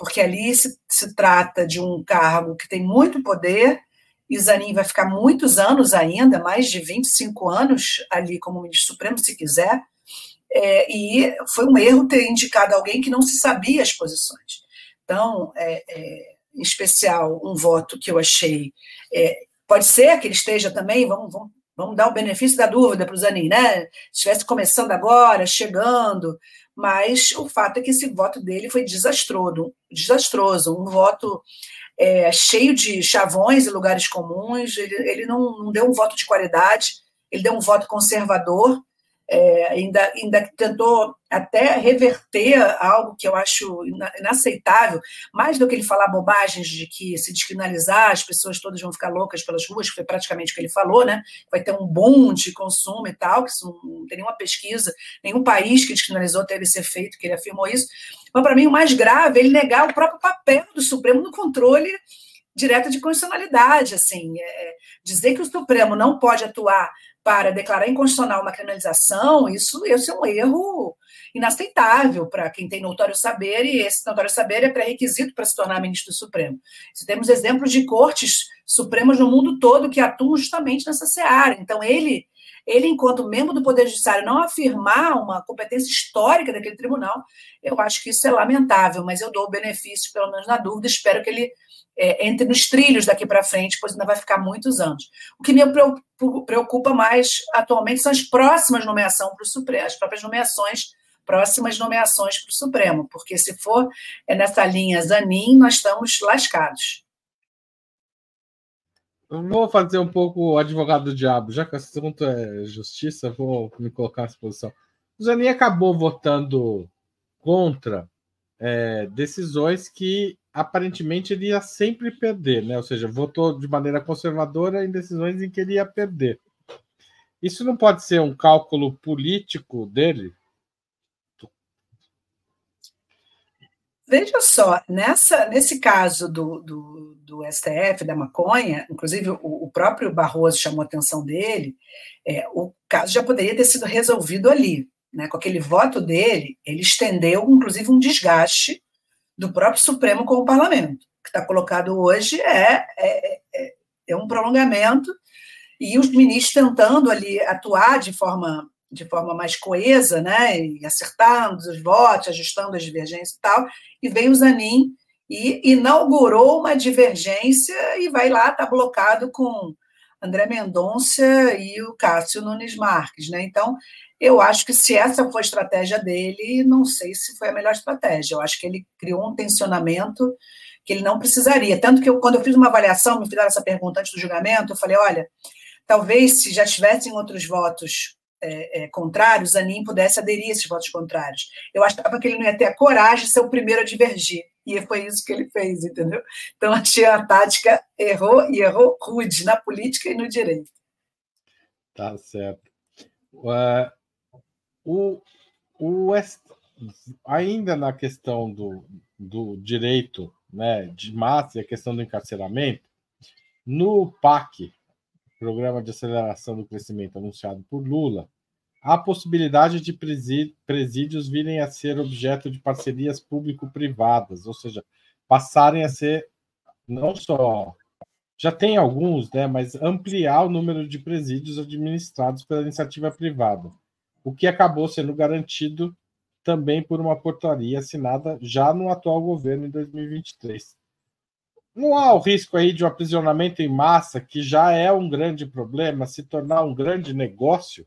porque ali se, se trata de um cargo que tem muito poder, e Zanin vai ficar muitos anos ainda, mais de 25 anos ali como ministro supremo, se quiser, é, e foi um erro ter indicado alguém que não se sabia as posições. Então, é, é, em especial, um voto que eu achei. É, pode ser que ele esteja também, vamos, vamos, vamos dar o benefício da dúvida para o Zanin, né? Se estivesse começando agora, chegando, mas o fato é que esse voto dele foi desastroso, desastroso. Um voto é, cheio de chavões e lugares comuns, ele, ele não, não deu um voto de qualidade, ele deu um voto conservador, é, ainda, ainda tentou até reverter algo que eu acho inaceitável, mais do que ele falar bobagens de que se descriminalizar as pessoas todas vão ficar loucas pelas ruas, que foi praticamente o que ele falou, né? Vai ter um boom de consumo e tal, que isso não tem nenhuma pesquisa, nenhum país que descriminalizou teve esse efeito, que ele afirmou isso. Mas, para mim, o mais grave é ele negar o próprio papel do Supremo no controle direto de constitucionalidade, assim, é, dizer que o Supremo não pode atuar para declarar inconstitucional uma criminalização, isso, isso é um erro inaceitável para quem tem notório saber, e esse notório saber é pré-requisito para se tornar ministro do Supremo. Se temos exemplos de cortes supremas no mundo todo que atuam justamente nessa seara. Então, ele, ele enquanto membro do Poder Judiciário, não afirmar uma competência histórica daquele tribunal, eu acho que isso é lamentável, mas eu dou o benefício, pelo menos na dúvida, espero que ele é, entre nos trilhos daqui para frente, pois ainda vai ficar muitos anos. O que me preocupa mais atualmente são as próximas nomeações para o Supremo, as próprias nomeações, próximas nomeações para o Supremo, porque se for é nessa linha Zanin, nós estamos lascados. Vou fazer um pouco o advogado do diabo, já que o assunto é justiça, vou me colocar nessa posição. O Zanin acabou votando contra é, decisões que aparentemente ele ia sempre perder, né? Ou seja, votou de maneira conservadora em decisões em que ele ia perder. Isso não pode ser um cálculo político dele? Veja só, nessa, nesse caso do, do, do STF, da maconha, inclusive o, o, próprio Barroso chamou a atenção dele, é, o caso já poderia ter sido resolvido ali. Né? Com aquele voto dele, ele estendeu, inclusive, um desgaste do próprio Supremo com o parlamento. O que está colocado hoje é, é, é, é um prolongamento e os ministros tentando ali atuar de forma de forma mais coesa, né, e acertando os votos, ajustando as divergências e tal, e vem o Zanin e inaugurou uma divergência e vai lá, está blocado com André Mendonça e o Cássio Nunes Marques, né? Então, eu acho que se essa foi a estratégia dele, não sei se foi a melhor estratégia. Eu acho que ele criou um tensionamento que ele não precisaria. Tanto que eu, quando eu fiz uma avaliação, me fizeram essa pergunta antes do julgamento, eu falei, olha, talvez se já tivessem outros votos é, é, contrários, pudesse aderir a esses votos contrários. Eu achava que ele não ia ter a coragem de ser o primeiro a divergir. E foi isso que ele fez, entendeu? Então, achei a tática errou e errou rude na política e no direito. Tá certo. Uh, o, o, ainda na questão do, do direito né, de massa e a questão do encarceramento, no PAC, Programa de Aceleração do Crescimento anunciado por Lula, há possibilidade de presídios virem a ser objeto de parcerias público-privadas, ou seja, passarem a ser não só já tem alguns, né, mas ampliar o número de presídios administrados pela iniciativa privada, o que acabou sendo garantido também por uma portaria assinada já no atual governo em 2023 não há o risco aí de um aprisionamento em massa, que já é um grande problema, se tornar um grande negócio?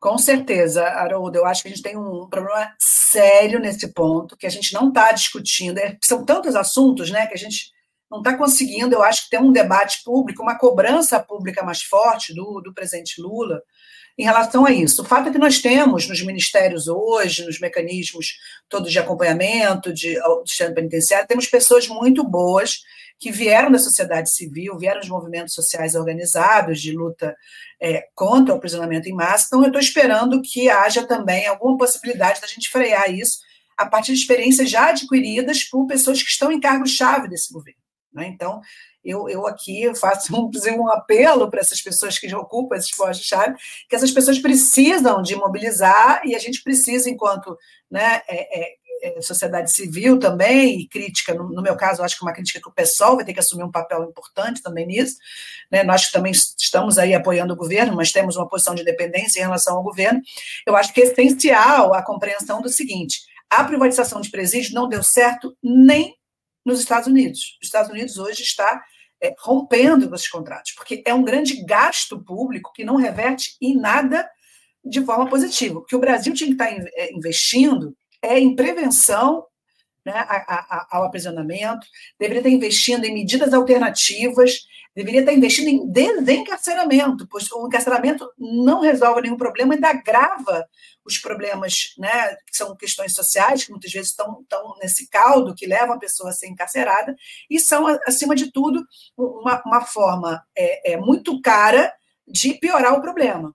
Com certeza, Haroldo. Eu acho que a gente tem um problema sério nesse ponto, que a gente não está discutindo. É, são tantos assuntos né, que a gente não está conseguindo, eu acho que ter um debate público, uma cobrança pública mais forte do, do presidente Lula em relação a isso. O fato é que nós temos nos ministérios hoje, nos mecanismos todos de acompanhamento, de, sistema penitenciário, temos pessoas muito boas que vieram da sociedade civil, vieram dos movimentos sociais organizados de luta é, contra o aprisionamento em massa. Então, eu estou esperando que haja também alguma possibilidade da gente frear isso a partir de experiências já adquiridas por pessoas que estão em cargo-chave desse governo. Né? Então, eu, eu aqui faço um, <laughs> um apelo para essas pessoas que ocupam esses postos-chave, que essas pessoas precisam de mobilizar e a gente precisa, enquanto né, é, é, é, sociedade civil também, e crítica, no, no, meu caso, acho que uma crítica que o pessoal vai ter que assumir um papel importante também nisso. Né? Nós também estamos aí apoiando o governo, mas temos uma posição de dependência em relação ao governo. Eu acho que é essencial a compreensão do seguinte: a privatização de presídios não deu certo nem nos Estados Unidos. Os Estados Unidos hoje está é, rompendo esses contratos, porque é um grande gasto público que não reverte em nada de forma positiva. O que o Brasil tinha que estar é, investindo é em prevenção né, ao aprisionamento, deveria estar investindo em medidas alternativas, deveria estar investindo em desencarceramento, pois o encarceramento não resolve nenhum problema, ainda agrava os problemas, né, que são questões sociais, que muitas vezes estão, estão nesse caldo que leva a pessoa a ser encarcerada, e são, acima de tudo, uma, uma forma é, é muito cara de piorar o problema.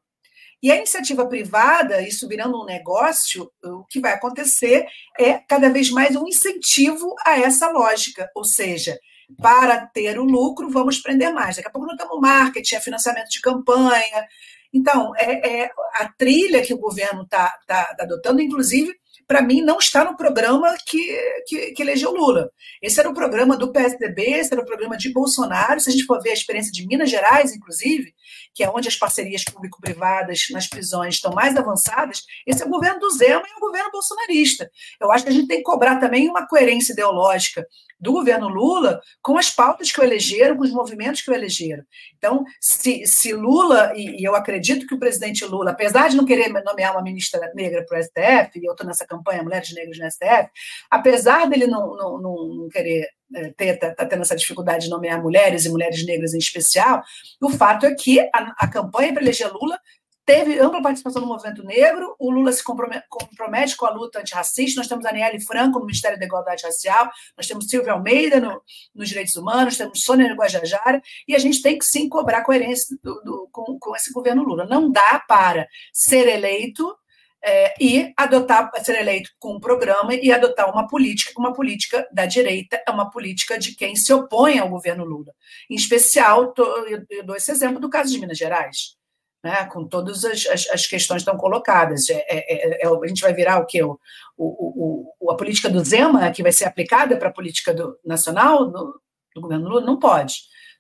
E a iniciativa privada, isso virando um negócio, o que vai acontecer é cada vez mais um incentivo a essa lógica, ou seja, para ter o lucro, vamos prender mais. Daqui a pouco não temos marketing, é financiamento de campanha. Então, é, é a trilha que o governo está tá, tá adotando, inclusive para mim, não está no programa que, que, que, elegeu Lula. Esse era o programa do PSDB, esse era o programa de Bolsonaro. Se a gente for ver a experiência de Minas Gerais, inclusive, que é onde as parcerias público-privadas nas prisões estão mais avançadas, esse é o governo do Zema e o governo bolsonarista. Eu acho que a gente tem que cobrar também uma coerência ideológica do governo Lula com as pautas que o elegeram, com os movimentos que o elegeram. Então, se, se Lula, e, e eu acredito que o presidente Lula, apesar de não querer nomear uma ministra negra para o STF, e eu estou nessa campanha Mulheres Negras no STF, apesar dele não, não, não querer é, ter, tá, tá, tendo essa dificuldade de nomear mulheres e mulheres negras em especial, o fato é que a, a campanha para eleger Lula teve ampla participação no movimento negro, o Lula se compromete com a luta antirracista, nós temos a Aniele Franco no Ministério da Igualdade Racial, nós temos Silvia Almeida no, nos Direitos Humanos, temos Sônia Guajajara, e a gente tem que sim cobrar coerência do, do, com, com esse governo Lula. Não dá para ser eleito é, e adotar, ser eleito com um programa e adotar uma política, uma política da direita, é uma política de quem se opõe ao governo Lula. Em especial, tô, eu, dou esse exemplo do caso de Minas Gerais, né, com todas as, as, as questões estão colocadas. É, é, é, é a gente vai virar o quê? O, o, o, a política do Zema, que vai ser aplicada para a política do, nacional do, do governo Lula? Não pode.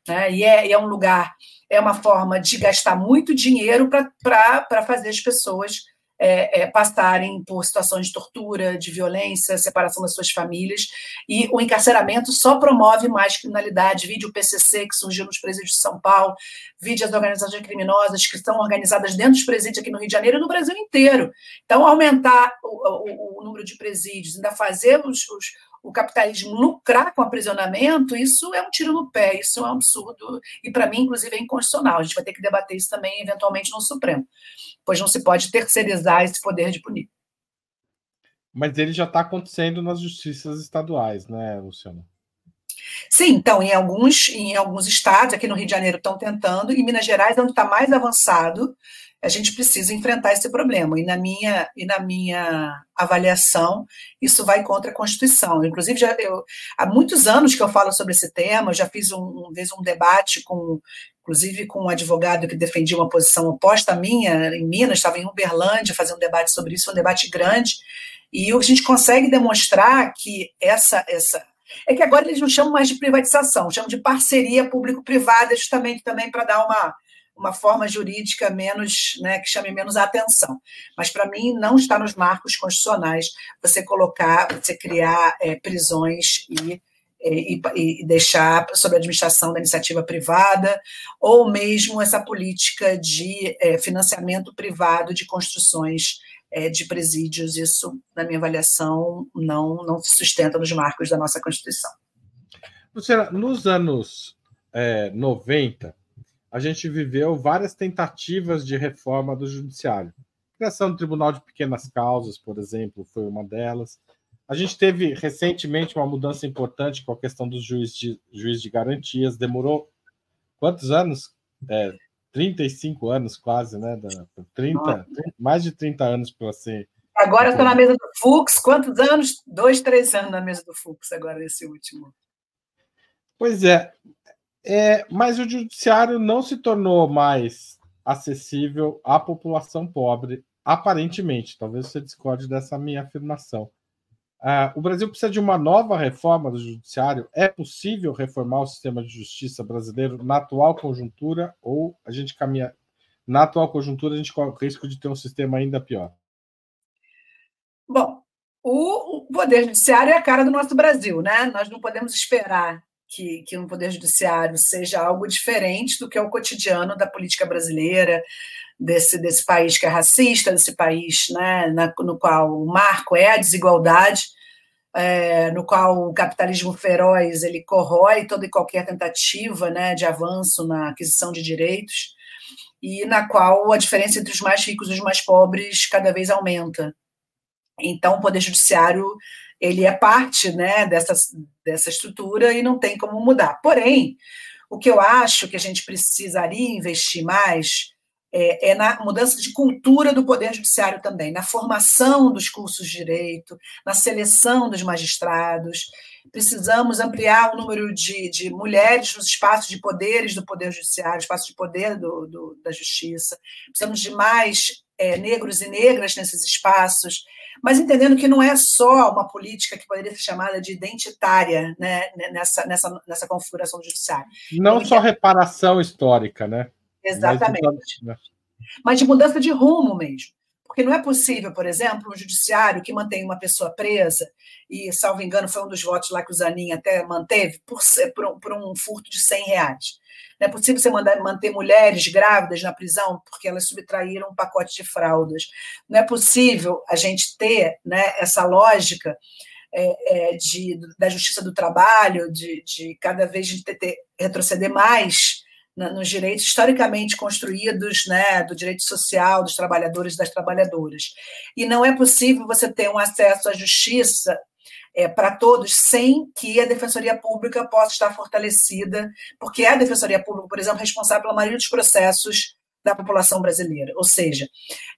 Né? E, é, é um lugar, é uma forma de gastar muito dinheiro para fazer as pessoas é, é, passarem por situações de tortura, de violência, separação das suas famílias, e o encarceramento só promove mais criminalidade. Vide o PCC, que surgiu nos presídios de São Paulo, vide as organizações criminosas que estão organizadas dentro dos presídios aqui no Rio de Janeiro e no Brasil inteiro. Então, aumentar o, o, o número de presídios, ainda fazer os, os o capitalismo lucrar com aprisionamento, isso é um tiro no pé, isso é um absurdo, e para mim, inclusive, é inconstitucional. A gente vai ter que debater isso também, eventualmente, no Supremo, pois não se pode terceirizar esse poder de punir. Mas ele já está acontecendo nas justiças estaduais, né, Luciano? Sim, então, em alguns, em alguns estados, aqui no Rio de Janeiro estão tentando, em Minas Gerais, onde está mais avançado, a gente precisa enfrentar esse problema. E na minha, e na minha avaliação, isso vai contra a Constituição. Inclusive, já, eu, há muitos anos que eu falo sobre esse tema, já fiz um, um, um debate com, inclusive com um advogado que defendia uma posição oposta à minha, em Minas, estava em Uberlândia fazendo um debate sobre isso, um debate grande, e a gente consegue demonstrar que essa, essa é que agora eles não chamam mais de privatização, chamam de parceria público-privada, justamente também para dar uma, uma forma jurídica menos, né, que chame menos a atenção. Mas para mim não está nos marcos constitucionais você colocar, você criar é, prisões e, e, e, deixar sob a administração da iniciativa privada, ou mesmo essa política de é, financiamento privado de construções é, de presídios. Isso, na minha avaliação, não, não se sustenta nos marcos da nossa Constituição. Luciana, nos anos é, 90, a gente viveu várias tentativas de reforma do judiciário. A criação do Tribunal de Pequenas Causas, por exemplo, foi uma delas. A gente teve recentemente uma mudança importante com a questão do juiz de, juiz de garantias. Demorou quantos anos? É, 35 anos quase, né? 30, mais de 30 anos para ser. Agora estou na mesa do Fux. Quantos anos? Dois, três anos na mesa do Fux, agora nesse último. Pois é. É, mas o judiciário não se tornou mais acessível à população pobre, aparentemente. Talvez você discorde dessa minha afirmação. Uh, o Brasil precisa de uma nova reforma do judiciário. É possível reformar o sistema de justiça brasileiro na atual conjuntura ou a gente caminha na atual conjuntura a gente corre o risco de ter um sistema ainda pior? Bom, o poder judiciário é a cara do nosso Brasil, né? Nós não podemos esperar que, que poder judiciário seja algo diferente do que é o cotidiano da política brasileira, desse, desse país que é racista, desse país né, na, no qual o marco é a desigualdade, é, no qual o capitalismo feroz ele corrói toda e qualquer tentativa né, de avanço na aquisição de direitos, e na qual a diferença entre os mais ricos e os mais pobres cada vez aumenta. Então, o Poder Judiciário ele é parte né, dessa, dessa estrutura e não tem como mudar. Porém, o que eu acho que a gente precisaria investir mais é, é, na mudança de cultura do Poder Judiciário também, na formação dos cursos de direito, na seleção dos magistrados. Precisamos ampliar o número de, de mulheres nos espaços de poderes do Poder Judiciário, espaços de poder do, do da Justiça. Precisamos de mais é, negros e negras nesses espaços mas entendendo que não é só uma política que poderia ser chamada de identitária né, nessa, nessa, nessa configuração do judiciário. Não só reparação histórica, né? Exatamente. Né? Mas de mudança de rumo mesmo. Porque não é possível, por exemplo, um judiciário que mantém uma pessoa presa, e, salvo engano, foi um dos votos lá que o Zanin até manteve, por, por, por um furto de 100 reais. Não é possível você mandar, manter mulheres grávidas na prisão porque elas subtraíram um pacote de fraldas. Não é possível a gente ter né, essa lógica é, é, de, da justiça do trabalho, de, de cada vez de ter, ter, retroceder mais nos direitos historicamente construídos, né, do direito social dos trabalhadores e das trabalhadoras. E não é possível você ter um acesso à justiça é, para todos sem que a Defensoria Pública possa estar fortalecida, porque é a Defensoria Pública, por exemplo, responsável pela maioria dos processos da população brasileira. Ou seja,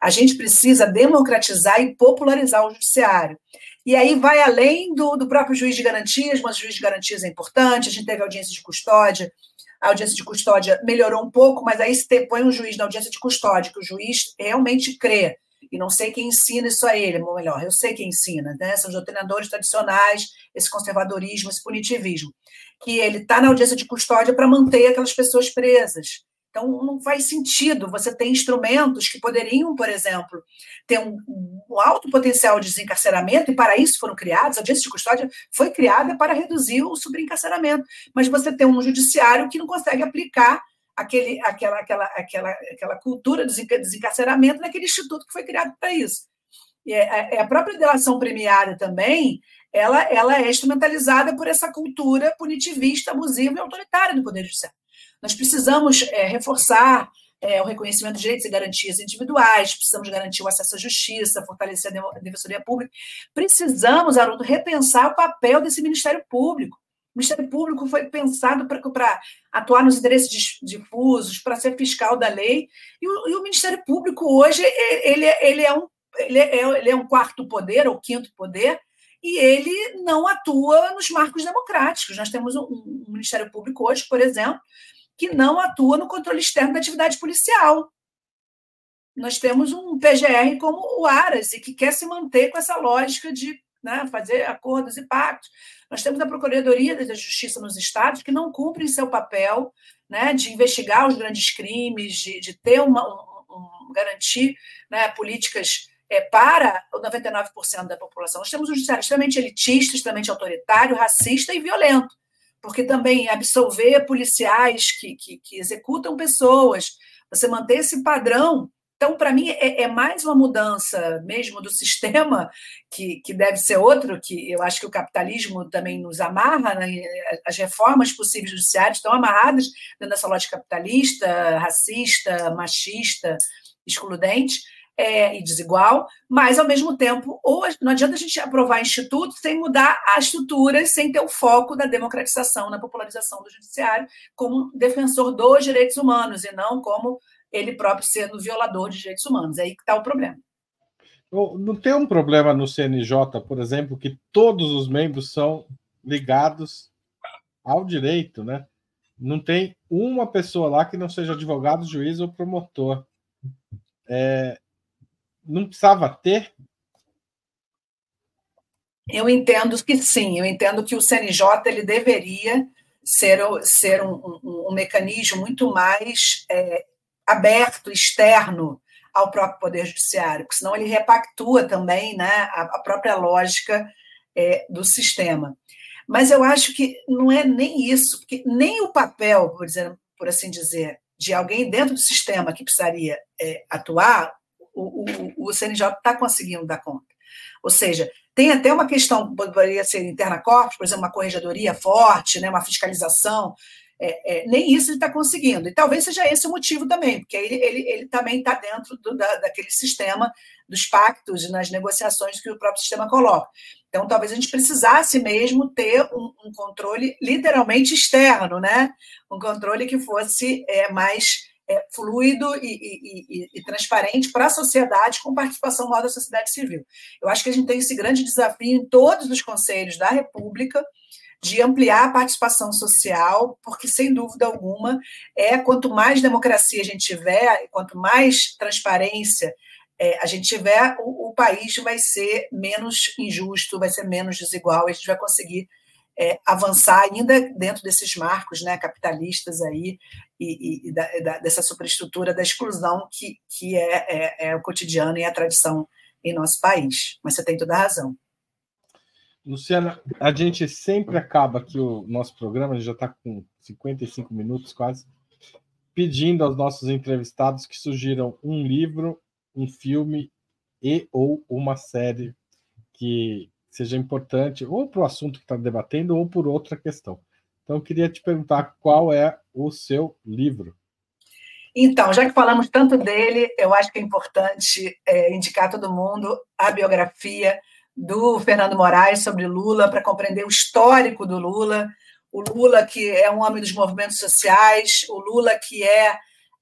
a gente precisa democratizar e popularizar o judiciário. E aí vai além do, do próprio juiz de garantias, mas o juiz de garantias é importante, a gente teve audiência de custódia, a audiência de custódia melhorou um pouco, mas aí se põe um juiz na audiência de custódia, que o juiz realmente crê, e não sei quem ensina isso a ele, ou melhor, eu sei quem ensina, né? são os doutrinadores tradicionais, esse conservadorismo, esse punitivismo, que ele está na audiência de custódia para manter aquelas pessoas presas. Então, não faz sentido você ter instrumentos que poderiam, por exemplo, ter um, um, alto potencial de desencarceramento, e para isso foram criados, a audiência de custódia foi criada para reduzir o sobreencarceramento, mas você tem um judiciário que não consegue aplicar aquele, aquela, aquela, aquela, aquela cultura de desencarceramento naquele instituto que foi criado para isso. E é, é, a própria delação premiada também, ela, ela é instrumentalizada por essa cultura punitivista, abusiva e autoritária do Poder Judiciário. Nós precisamos é, reforçar é, o reconhecimento de direitos e garantias individuais, precisamos garantir o acesso à justiça, fortalecer a defensoria pública. Precisamos, Haroldo, repensar o papel desse Ministério Público. O Ministério Público foi pensado para atuar nos interesses difusos, para ser fiscal da lei, e o, e o, Ministério Público hoje ele, ele, é um, ele, é, ele é um quarto poder, ou quinto poder, e ele não atua nos marcos democráticos. Nós temos um, um Ministério Público hoje, por exemplo, que não atua no controle externo da atividade policial. Nós temos um PGR como o Aras, e que quer se manter com essa lógica de né, fazer acordos e pactos. Nós temos a Procuradoria da Justiça nos estados que não cumprem seu papel né, de investigar os grandes crimes, de, de ter uma, um, um, garantir né, políticas é, para 99% da população. Nós temos um judiciário extremamente elitista, extremamente autoritário, racista e violento porque também absolver policiais que, que, que executam pessoas, você manter esse padrão. Então, para mim, é, é, mais uma mudança mesmo do <laughs> sistema, que, que deve ser outro, que eu acho que o capitalismo também nos amarra, né? as reformas possíveis judiciárias estão amarradas dentro dessa lógica capitalista, racista, machista, excludente, é, e desigual, mas, ao mesmo tempo, ou não adianta a gente aprovar institutos sem mudar as estruturas, sem ter o foco da democratização, na popularização do judiciário, como defensor dos direitos humanos, e não como ele próprio sendo violador de direitos humanos. É aí que está o problema. Não tem um problema no CNJ, por exemplo, que todos os membros são ligados ao direito, né? Não tem uma pessoa lá que não seja advogado, juiz ou promotor. É, não precisava ter? Eu entendo que sim, eu entendo que o CNJ ele deveria ser, ser um, um, um mecanismo muito mais é, aberto, externo ao próprio Poder Judiciário, porque senão ele repactua também né, a, a própria lógica é, do sistema. Mas eu acho que não é nem isso, porque nem o papel, por, dizer, por assim dizer, de alguém dentro do sistema que precisaria é, atuar, o, o, o CNJ está conseguindo dar conta. Ou seja, tem até uma questão, poderia ser interna corpus, por exemplo, uma corregedoria forte, né, uma fiscalização, é, é, nem isso ele está conseguindo. E talvez seja esse o motivo também, porque ele, ele, ele também está dentro do, da, daquele sistema dos pactos e nas negociações que o próprio sistema coloca. Então, talvez a gente precisasse mesmo ter um, um controle literalmente externo, né? um controle que fosse é, mais é, fluido e, e, e, e transparente para a sociedade, com participação maior da sociedade civil. Eu acho que a gente tem esse grande desafio em todos os conselhos da República de ampliar a participação social, porque, sem dúvida alguma, é quanto mais democracia a gente tiver, quanto mais transparência é, a gente tiver, o, o país vai ser menos injusto, vai ser menos desigual, a gente vai conseguir é, avançar ainda dentro desses marcos né, capitalistas aí e, e, e da, da, dessa superestrutura da exclusão que, que é, é, é, o cotidiano e a tradição em nosso país. Mas você tem toda a razão. Luciana, a gente sempre acaba aqui o nosso programa, a gente já está com 55 minutos quase, pedindo aos nossos entrevistados que sugiram um livro, um filme e ou uma série que seja importante ou para o assunto que está debatendo ou por outra questão. Então, eu queria te perguntar qual é o seu livro. Então, já que falamos tanto dele, eu acho que é importante é, indicar a todo mundo a biografia do Fernando Moraes sobre Lula, para compreender o histórico do Lula, o Lula que é um homem dos movimentos sociais, o Lula que é,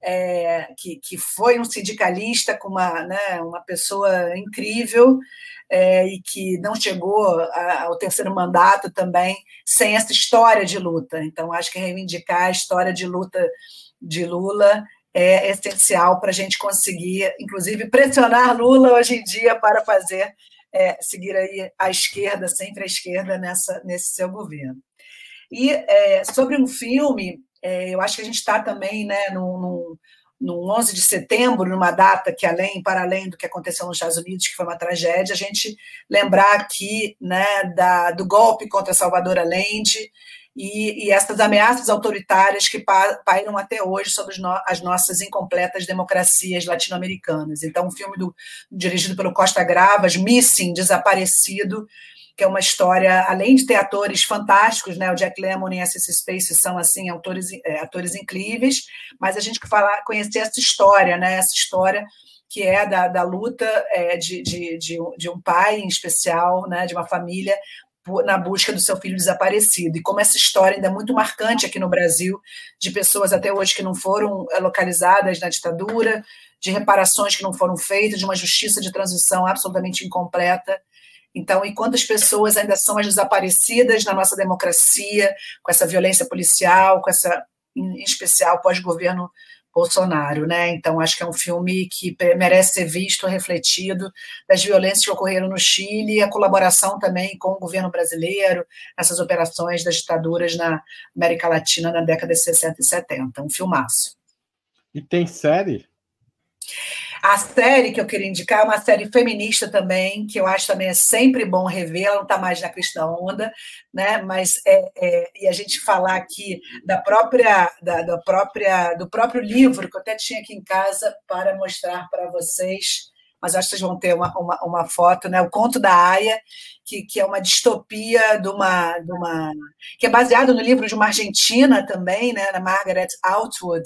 é que, que foi um sindicalista com uma, né, uma pessoa incrível é, e que não chegou ao terceiro mandato também sem essa história de luta. Então, acho que reivindicar a história de luta de Lula é essencial para a gente conseguir, inclusive, pressionar Lula hoje em dia para fazer é, seguir aí à esquerda, sempre à esquerda nessa, nesse seu governo. E é, sobre um filme, é, eu acho que a gente está também né, no, no, no 11 de setembro, numa data que, além, para além do que aconteceu nos Estados Unidos, que foi uma tragédia, a gente lembrar aqui né, da, do golpe contra Salvador Allende e, e essas ameaças autoritárias que pairam até hoje sobre as nossas incompletas democracias latino-americanas. Então, um filme do, dirigido pelo Costa Gravas, Missing, Desaparecido, que é uma história, além de ter atores fantásticos, né? O Jack Lemmon e S.S. Space são assim atores, é, atores incríveis, mas a gente falar, conhecer essa história, né? Essa história que é da, da luta é, de, de, de, de, um pai, em especial, né, de uma família, na busca do seu filho desaparecido. E como essa história ainda é muito marcante aqui no Brasil, de pessoas até hoje que não foram eh, localizadas na ditadura, de reparações que não foram feitas, de uma justiça de transição absolutamente incompleta. Então, e quantas pessoas ainda são as desaparecidas na nossa democracia, com essa violência policial, com essa, em especial, pós-governo Bolsonaro, né? Então acho que é um filme que merece ser visto, refletido das violências que ocorreram no Chile e a colaboração também com o governo brasileiro nessas operações das ditaduras na América Latina na década de 60 e 70. Um filmaço. E tem série? A série que eu queria indicar é uma série feminista também, que eu acho também é sempre bom rever, ela não está mais na cristã onda, né? Mas é, é, e a gente falar aqui da própria, da, da, própria, do próprio livro que eu até tinha aqui em casa para mostrar para vocês, mas acho que vocês vão ter uma, uma, uma foto, né? O Conto da Aya, que, que é uma distopia de uma, de uma. que é baseado no livro de uma argentina também, né? Na Margaret Outwood,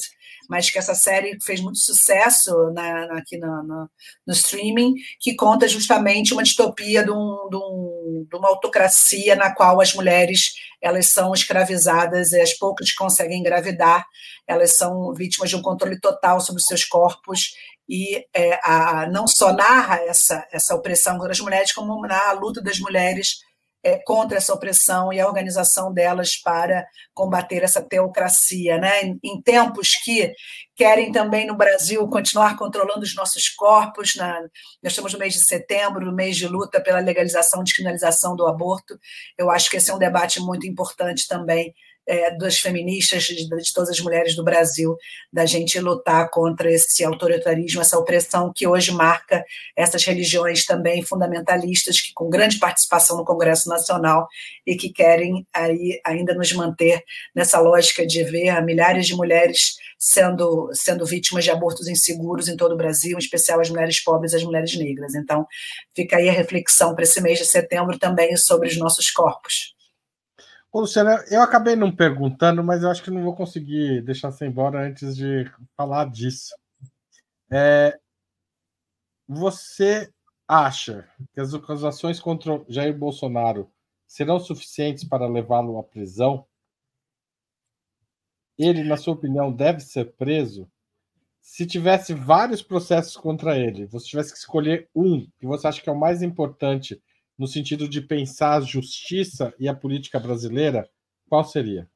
mas que essa série fez muito sucesso na, na, aqui no, no, no, streaming, que conta justamente uma distopia de, um, de, um, de uma autocracia na qual as mulheres elas são escravizadas e as poucas que conseguem engravidar, elas são vítimas de um controle total sobre os seus corpos e é, a, não só narra essa, essa opressão contra as mulheres, como narra a luta das mulheres é, contra essa opressão e a organização delas para combater essa teocracia. Né? Em, em, tempos que querem também no Brasil continuar controlando os nossos corpos, na, nós estamos no mês de setembro, no mês de luta pela legalização e descriminalização do aborto, eu acho que esse é um debate muito importante também é, das feministas, de, de, todas as mulheres do Brasil, da gente lutar contra esse autoritarismo, essa opressão que hoje marca essas religiões também fundamentalistas, que com grande participação no Congresso Nacional e que querem aí ainda nos manter nessa lógica de ver milhares de mulheres sendo, sendo vítimas de abortos inseguros em todo o Brasil, em especial as mulheres pobres e as mulheres negras. Então, fica aí a reflexão para esse mês de setembro também sobre os nossos corpos. Ô, Luciana, eu acabei não perguntando, mas eu acho que não vou conseguir deixar você embora antes de falar disso. É, você acha que as acusações contra Jair Bolsonaro serão suficientes para levá-lo à prisão? Ele, na sua opinião, deve ser preso? Se tivesse vários processos contra ele, você tivesse que escolher um que você acha que é o mais importante no sentido de pensar a justiça e a política brasileira, qual seria?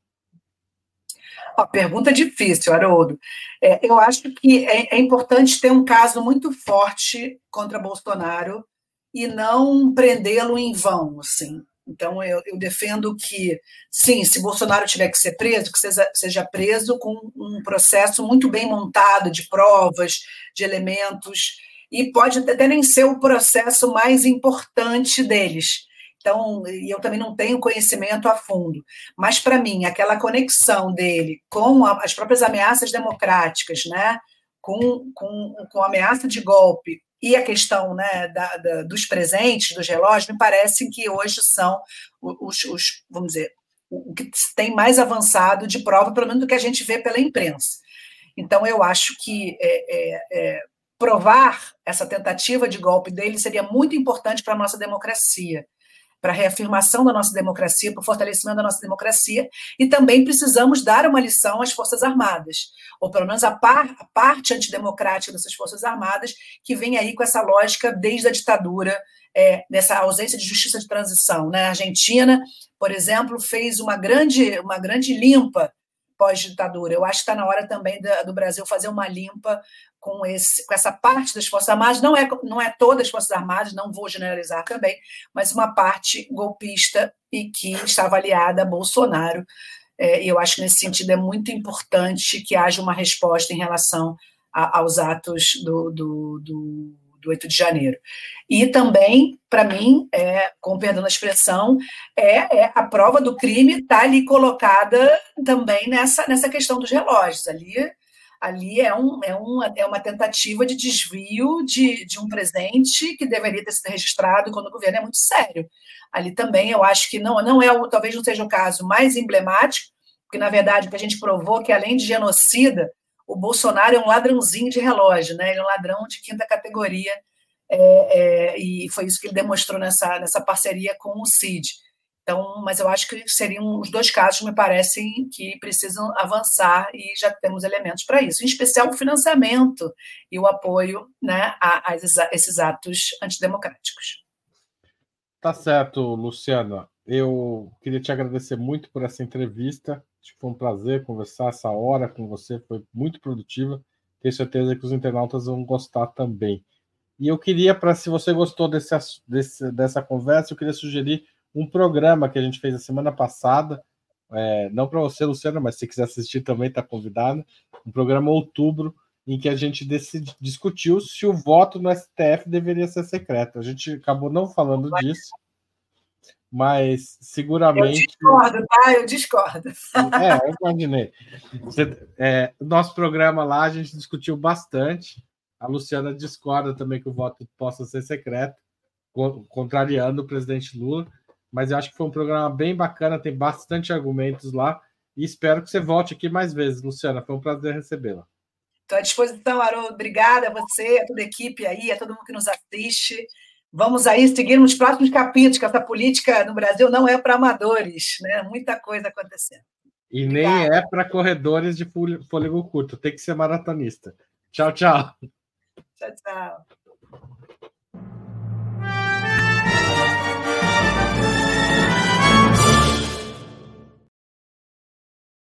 Uma pergunta difícil, Haroldo. É, eu acho que é, é, importante ter um caso muito forte contra Bolsonaro e não prendê-lo em vão, assim. Então, eu, eu, defendo que, sim, se Bolsonaro tiver que ser preso, que seja, seja preso com um processo muito bem montado de provas, de elementos, e pode até nem ser o processo mais importante deles. Então, eu também não tenho conhecimento a fundo. Mas, para mim, aquela conexão dele com as próprias ameaças democráticas, né? com, com, com a ameaça de golpe e a questão né, da, da, dos presentes, dos relógios, me parece que hoje são os, os, vamos dizer, o que tem mais avançado de prova, pelo menos do que a gente vê pela imprensa. Então, eu acho que é, é, é, provar essa tentativa de golpe dele seria muito importante para a nossa democracia, para a reafirmação da nossa democracia, para o fortalecimento da nossa democracia, e também precisamos dar uma lição às Forças Armadas, ou pelo menos a, par, a parte antidemocrática dessas Forças Armadas, que vem aí com essa lógica desde a ditadura, é, dessa ausência de justiça de transição. Né? A Argentina, por exemplo, fez uma grande, uma grande limpa pós-ditadura. Eu acho que está na hora também do Brasil fazer uma limpa com, esse, com essa parte das Forças Armadas, não é, não é todas as Forças Armadas, não vou generalizar também, mas uma parte golpista e que estava aliada a Bolsonaro. É, e eu acho que nesse sentido é muito importante que haja uma resposta em relação a, aos atos do, do, do, do 8 de janeiro. E também, para mim, é, com perdão da expressão, é, é a prova do crime está ali colocada também nessa, nessa questão dos relógios. Ali ali é, um, é, uma, é uma tentativa de desvio de, de um presente que deveria ter sido registrado quando o governo é muito sério. Ali também eu acho que não, não é o, talvez não seja o caso mais emblemático, porque na verdade o que a gente provou é que além de genocida, o Bolsonaro é um ladrãozinho de relógio, né? Ele é um ladrão de quinta categoria, é, é, e foi isso que ele demonstrou nessa, nessa parceria com o CID. Então, mas eu acho que seriam os dois casos, me parecem, que precisam avançar e já temos elementos para isso, em especial o financiamento e o apoio né, a, a esses atos antidemocráticos. Tá certo, Luciana. Eu queria te agradecer muito por essa entrevista. Foi um prazer conversar essa hora com você, foi muito produtiva. Tenho certeza que os internautas vão gostar também. E eu queria, para se você gostou desse, desse, dessa conversa, eu queria sugerir um programa que a gente fez a semana passada, é, não para você, Luciano, mas se quiser assistir também está convidado, um programa outubro em que a gente decidi, discutiu se o voto no STF deveria ser secreto. A gente acabou não falando disso, mas seguramente. Eu discordo, tá? Eu discordo. É, eu imaginei. Você, é, nosso programa lá a gente discutiu bastante. A Luciana discorda também que o voto possa ser secreto, contrariando o presidente Lula mas eu acho que foi um programa bem bacana, tem bastante argumentos lá. E espero que você volte aqui mais vezes, Luciana. Foi um prazer recebê-la. Estou à disposição, Haroldo. Obrigada a você, a toda a equipe aí, a todo mundo que nos assiste. Vamos aí seguir nos próximos capítulos, que essa política no Brasil não é para amadores, né? Muita coisa acontecendo. E Obrigada. nem é para corredores de fôlego curto, tem que ser maratonista. Tchau, tchau. Tchau, tchau.